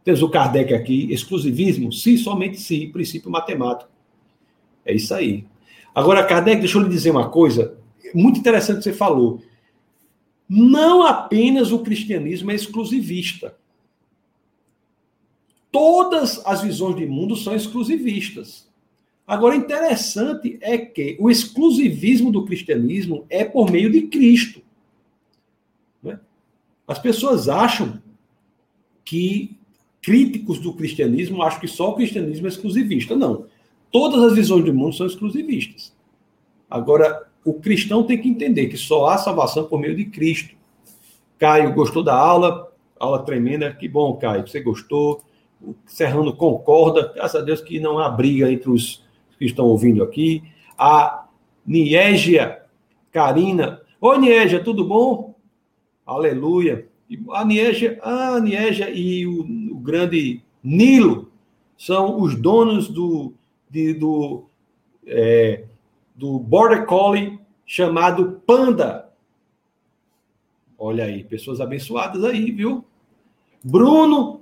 Temos o Kardec aqui, exclusivismo, sim, somente sim, princípio matemático. É isso aí. Agora, Kardec, deixa eu lhe dizer uma coisa muito interessante que você falou. Não apenas o cristianismo é exclusivista. Todas as visões de mundo são exclusivistas. Agora, interessante é que o exclusivismo do cristianismo é por meio de Cristo. Né? As pessoas acham que críticos do cristianismo acham que só o cristianismo é exclusivista. Não. Todas as visões do mundo são exclusivistas. Agora, o cristão tem que entender que só há salvação por meio de Cristo. Caio gostou da aula, aula tremenda. Que bom, Caio, você gostou. O Serrano concorda. Graças a Deus que não há briga entre os que estão ouvindo aqui. A Niégia Karina. Oi, Niégia, tudo bom? Aleluia. A Niégia, a Niégia e o, o grande Nilo são os donos do, de, do, é, do Border Collie chamado Panda. Olha aí, pessoas abençoadas aí, viu? Bruno,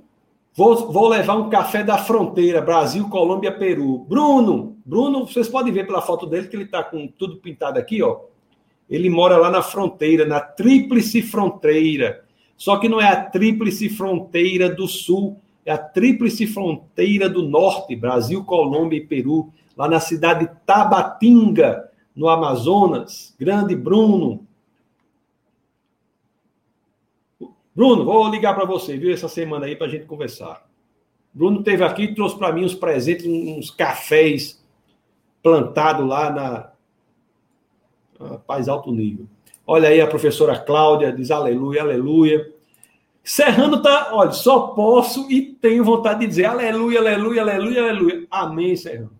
vou, vou levar um café da fronteira, Brasil, Colômbia, Peru. Bruno, Bruno, vocês podem ver pela foto dele que ele está com tudo pintado aqui, ó. Ele mora lá na fronteira, na tríplice fronteira. Só que não é a tríplice fronteira do sul, é a tríplice fronteira do norte, Brasil, Colômbia e Peru lá na cidade de Tabatinga, no Amazonas. Grande Bruno. Bruno, vou ligar para você, viu, essa semana aí para a gente conversar. Bruno teve aqui e trouxe para mim uns presentes, uns cafés plantados lá na Paz Alto Nível. Olha aí a professora Cláudia, diz aleluia, aleluia. Serrano tá, olha, só posso e tenho vontade de dizer aleluia, aleluia, aleluia, aleluia. Amém, Serrano.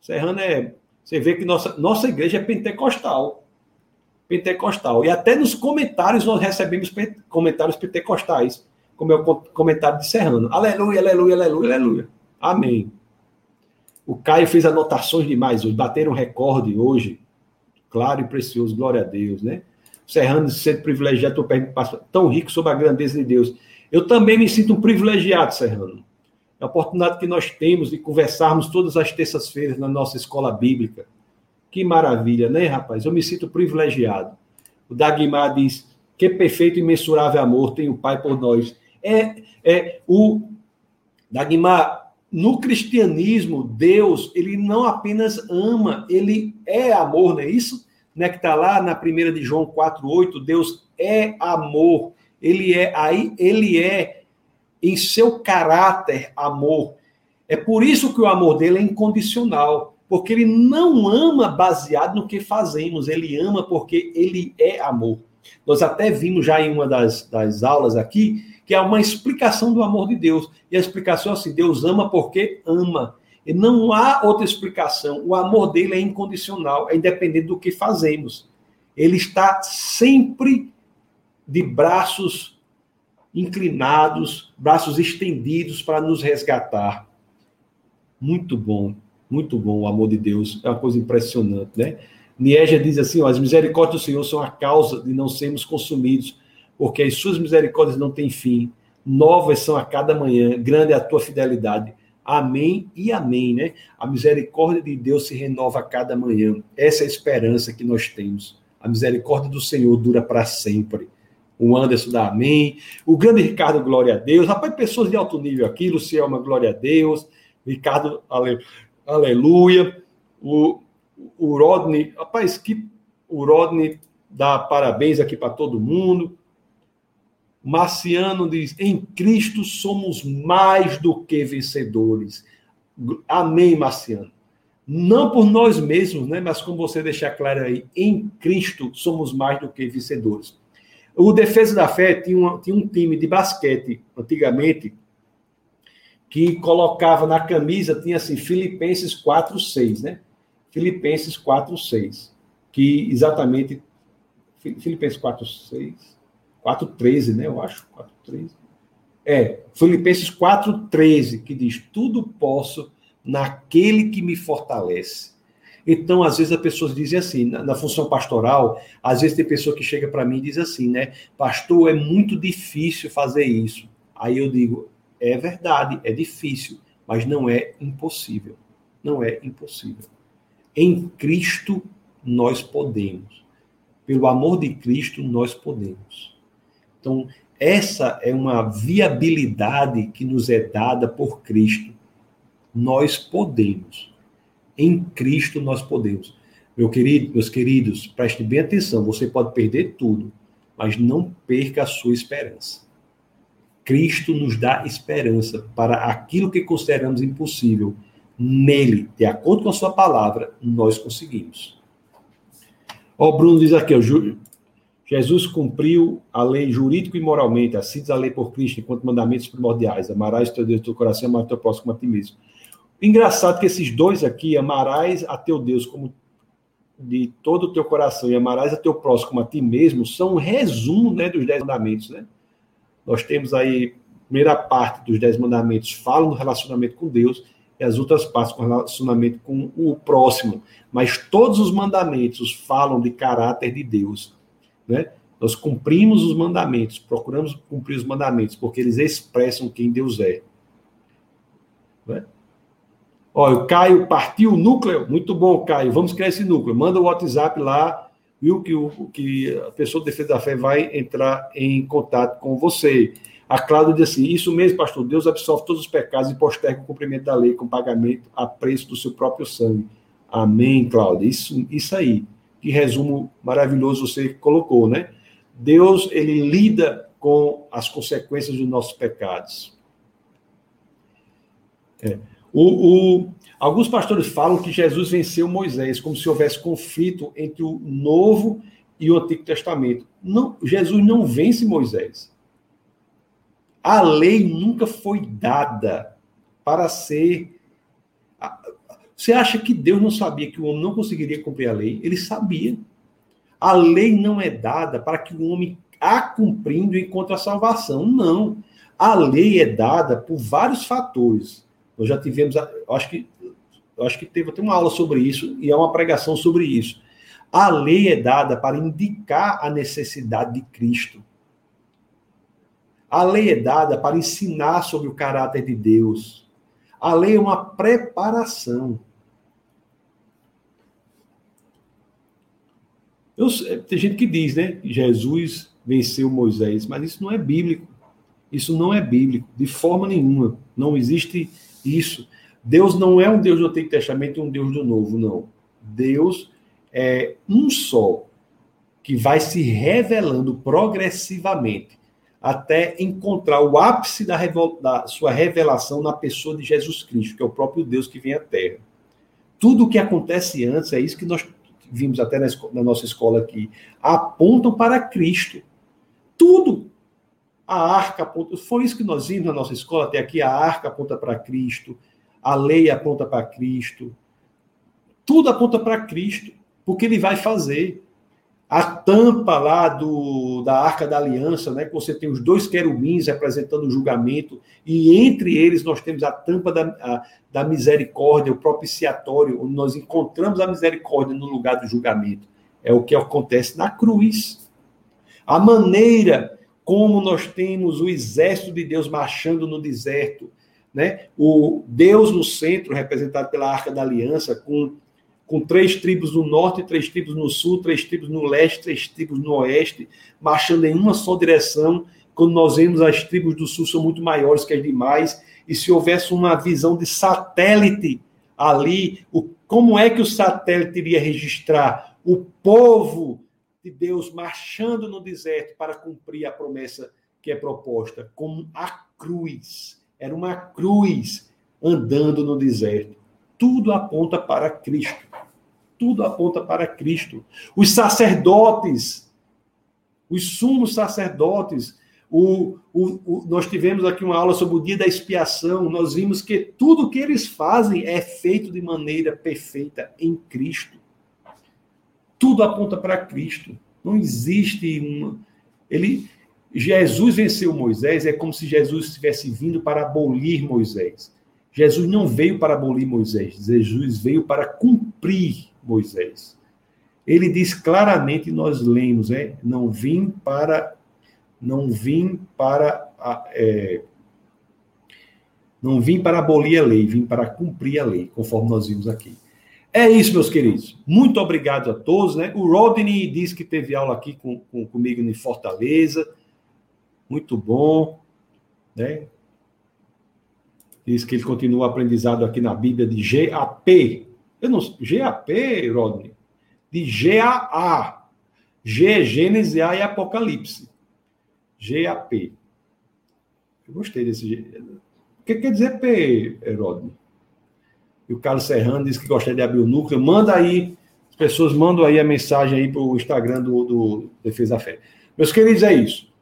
Serrano é. Você vê que nossa, nossa igreja é pentecostal. Pentecostal. E até nos comentários nós recebemos comentários pentecostais, como é o comentário de Serrano. Aleluia, aleluia, aleluia, aleluia. Amém. O Caio fez anotações demais hoje, bateram recorde hoje. Claro e precioso, glória a Deus, né? Serrano sendo privilegiado, tão rico sobre a grandeza de Deus. Eu também me sinto um privilegiado, Serrano é a oportunidade que nós temos de conversarmos todas as terças-feiras na nossa escola bíblica. Que maravilha, né, rapaz? Eu me sinto privilegiado. O Dagmar diz: que perfeito e imensurável amor tem o Pai por nós. É, é o Dagmar, no cristianismo, Deus, ele não apenas ama, ele é amor, não é isso? Né, que está lá na primeira de João 4:8, Deus é amor. Ele é aí, ele é em seu caráter amor. É por isso que o amor dele é incondicional, porque ele não ama baseado no que fazemos, ele ama porque ele é amor. Nós até vimos já em uma das, das aulas aqui que é uma explicação do amor de Deus. E a explicação é assim: Deus ama porque ama. E não há outra explicação. O amor dele é incondicional, é independente do que fazemos. Ele está sempre de braços inclinados, braços estendidos para nos resgatar. Muito bom, muito bom o amor de Deus, é uma coisa impressionante, né? Niégia diz assim: ó, as misericórdias do Senhor são a causa de não sermos consumidos, porque as suas misericórdias não têm fim. Novas são a cada manhã, grande é a tua fidelidade. Amém e amém, né? A misericórdia de Deus se renova a cada manhã. Essa é a esperança que nós temos. A misericórdia do Senhor dura para sempre. O Anderson dá amém. O grande Ricardo, glória a Deus. Rapaz, pessoas de alto nível aqui. Lucielma, glória a Deus. Ricardo, ale, aleluia. O, o Rodney, rapaz, que o Rodney dá parabéns aqui para todo mundo. Marciano diz: em Cristo somos mais do que vencedores. Amém, Marciano. Não por nós mesmos, né? Mas como você deixar claro aí, em Cristo somos mais do que vencedores. O Defesa da Fé tinha, uma, tinha um time de basquete, antigamente, que colocava na camisa, tinha assim, Filipenses 4, 6, né? Filipenses 4, 6. Que exatamente. Filipenses 4, 6. 4, 13, né? Eu acho. 4, 13. É, Filipenses 4, 13, que diz: Tudo posso naquele que me fortalece. Então, às vezes, as pessoas dizem assim, na, na função pastoral, às vezes tem pessoa que chega para mim e diz assim, né? Pastor, é muito difícil fazer isso. Aí eu digo, é verdade, é difícil, mas não é impossível. Não é impossível. Em Cristo nós podemos. Pelo amor de Cristo nós podemos. Então, essa é uma viabilidade que nos é dada por Cristo. Nós podemos. Em Cristo nós podemos. Meu querido, meus queridos, preste bem atenção, você pode perder tudo, mas não perca a sua esperança. Cristo nos dá esperança para aquilo que consideramos impossível. Nele, de acordo com a sua palavra, nós conseguimos. Ó, o Bruno diz aqui, ó, Jesus cumpriu a lei jurídico e moralmente, assim diz a lei por Cristo, enquanto mandamentos primordiais. Amarás teu Deus do teu coração, amarás teu próximo a ti mesmo. Engraçado que esses dois aqui, amarás a teu Deus como de todo o teu coração e amarás a teu próximo como a ti mesmo, são um resumo né, dos dez mandamentos. Né? Nós temos aí, a primeira parte dos dez mandamentos falam do relacionamento com Deus e as outras partes com relacionamento com o próximo. Mas todos os mandamentos falam de caráter de Deus. Né? Nós cumprimos os mandamentos, procuramos cumprir os mandamentos, porque eles expressam quem Deus é. Né? Olha, o Caio partiu o núcleo. Muito bom, Caio. Vamos criar esse núcleo. Manda o WhatsApp lá, viu? Que, o, que a pessoa de defesa da fé vai entrar em contato com você. A Cláudia diz assim: Isso mesmo, pastor. Deus absolve todos os pecados e posterga o cumprimento da lei com pagamento a preço do seu próprio sangue. Amém, Cláudia. Isso, isso aí. Que resumo maravilhoso você colocou, né? Deus, ele lida com as consequências dos nossos pecados. É. O, o, alguns pastores falam que Jesus venceu Moisés, como se houvesse conflito entre o Novo e o Antigo Testamento. Não, Jesus não vence Moisés. A lei nunca foi dada para ser. Você acha que Deus não sabia que o homem não conseguiria cumprir a lei? Ele sabia. A lei não é dada para que o homem a cumprindo encontre a salvação. Não. A lei é dada por vários fatores. Nós já tivemos, acho que, acho que teve até uma aula sobre isso e é uma pregação sobre isso. A lei é dada para indicar a necessidade de Cristo. A lei é dada para ensinar sobre o caráter de Deus. A lei é uma preparação. Eu, tem gente que diz, né? Jesus venceu Moisés, mas isso não é bíblico. Isso não é bíblico, de forma nenhuma. Não existe isso. Deus não é um Deus do Antigo Testamento e um Deus do Novo, não. Deus é um só, que vai se revelando progressivamente até encontrar o ápice da, da, sua revelação na pessoa de Jesus Cristo, que é o próprio Deus que vem à Terra. Tudo o que acontece antes, é isso que nós vimos até na, na nossa escola aqui, apontam para Cristo. Tudo a arca aponta. Foi isso que nós vimos na nossa escola até aqui. A arca aponta para Cristo, a lei aponta para Cristo. Tudo aponta para Cristo, porque ele vai fazer. A tampa lá do, da Arca da Aliança, né, que você tem os dois querubins representando o julgamento, e entre eles nós temos a tampa da, a, da misericórdia, o propiciatório, onde nós encontramos a misericórdia no lugar do julgamento. É o que acontece na cruz. A maneira como nós temos o exército de Deus marchando no deserto, né? O Deus no centro, representado pela Arca da Aliança, com com três tribos no norte, três tribos no sul, três tribos no leste, três tribos no oeste, marchando em uma só direção. Quando nós vemos as tribos do sul são muito maiores que as demais, e se houvesse uma visão de satélite ali, o, como é que o satélite iria registrar o povo de Deus marchando no deserto para cumprir a promessa que é proposta? Como a cruz. Era uma cruz andando no deserto. Tudo aponta para Cristo. Tudo aponta para Cristo. Os sacerdotes, os sumos sacerdotes, o, o, o, nós tivemos aqui uma aula sobre o dia da expiação. Nós vimos que tudo que eles fazem é feito de maneira perfeita em Cristo. Tudo aponta para Cristo. Não existe uma. Ele, Jesus venceu Moisés, é como se Jesus estivesse vindo para abolir Moisés. Jesus não veio para abolir Moisés, Jesus veio para cumprir Moisés. Ele diz claramente, nós lemos, é, não vim para, não vim para, é, não vim para abolir a lei, vim para cumprir a lei, conforme nós vimos aqui. É isso, meus queridos. Muito obrigado a todos. Né? O Rodney disse que teve aula aqui com, com, comigo em Fortaleza. Muito bom. Né? diz que ele continua o aprendizado aqui na Bíblia de GAP. Eu não GAP, Rodney? De GAA. G é Gênesis, A é Apocalipse. GAP. Eu gostei desse. O que quer dizer P, Rodney? E o Carlos Serrano diz que gostaria de abrir o núcleo. Manda aí, as pessoas mandam aí a mensagem aí para o Instagram do, do Defesa da Fé. Meus queridos, é isso.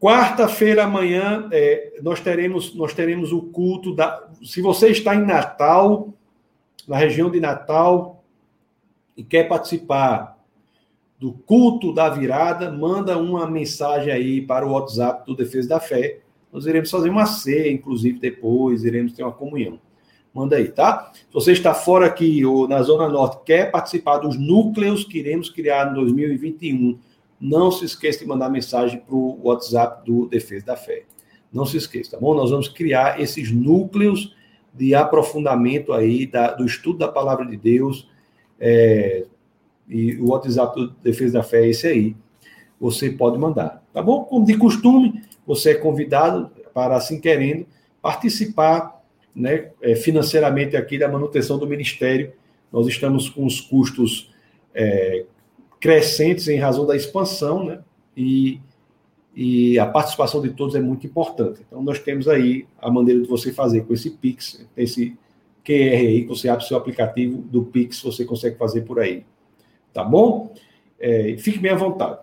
Quarta-feira amanhã é, nós teremos nós teremos o culto da. Se você está em Natal, na região de Natal e quer participar do culto da virada, manda uma mensagem aí para o WhatsApp do Defesa da Fé. Nós iremos fazer uma ceia, inclusive depois iremos ter uma comunhão. Manda aí, tá? Se você está fora aqui ou na Zona Norte, quer participar dos núcleos que iremos criar em 2021 não se esqueça de mandar mensagem para o WhatsApp do Defesa da Fé. Não se esqueça, tá bom? Nós vamos criar esses núcleos de aprofundamento aí da, do estudo da palavra de Deus. É, e o WhatsApp do Defesa da Fé é esse aí. Você pode mandar, tá bom? Como de costume, você é convidado para, assim querendo, participar né, é, financeiramente aqui da manutenção do ministério. Nós estamos com os custos é, crescentes em razão da expansão, né? E, e a participação de todos é muito importante. Então, nós temos aí a maneira de você fazer com esse Pix, esse QR aí, que você abre o seu aplicativo do Pix, você consegue fazer por aí. Tá bom? É, fique bem à vontade.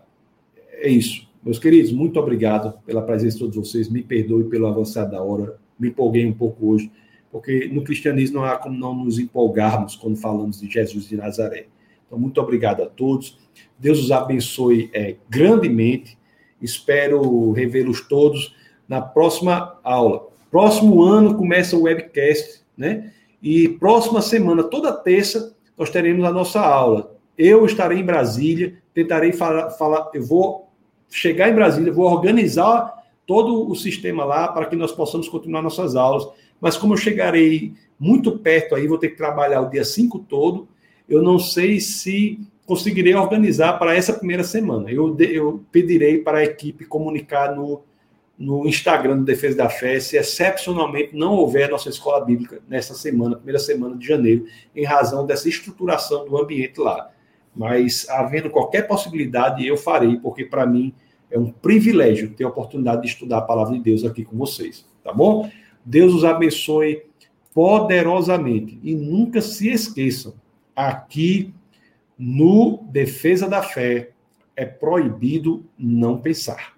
É isso. Meus queridos, muito obrigado pela presença de todos vocês. Me perdoe pelo avançado da hora. Me empolguei um pouco hoje, porque no cristianismo não há como não nos empolgarmos quando falamos de Jesus de Nazaré. Então, muito obrigado a todos. Deus os abençoe é, grandemente. Espero revê-los todos na próxima aula. Próximo ano começa o webcast, né? E próxima semana, toda terça, nós teremos a nossa aula. Eu estarei em Brasília, tentarei falar, falar eu vou chegar em Brasília, vou organizar todo o sistema lá para que nós possamos continuar nossas aulas. Mas como eu chegarei muito perto aí, vou ter que trabalhar o dia 5 todo, eu não sei se conseguirei organizar para essa primeira semana. Eu, eu pedirei para a equipe comunicar no, no Instagram do Defesa da Fé se excepcionalmente não houver nossa escola bíblica nessa semana, primeira semana de janeiro, em razão dessa estruturação do ambiente lá. Mas, havendo qualquer possibilidade, eu farei, porque para mim é um privilégio ter a oportunidade de estudar a palavra de Deus aqui com vocês, tá bom? Deus os abençoe poderosamente e nunca se esqueçam, aqui no Defesa da Fé, é proibido não pensar.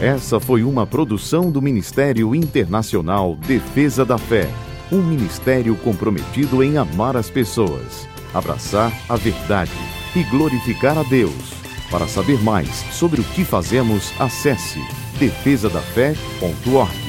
Essa foi uma produção do Ministério Internacional Defesa da Fé, um ministério comprometido em amar as pessoas, abraçar a verdade e glorificar a Deus. Para saber mais sobre o que fazemos, acesse defesadafé.org.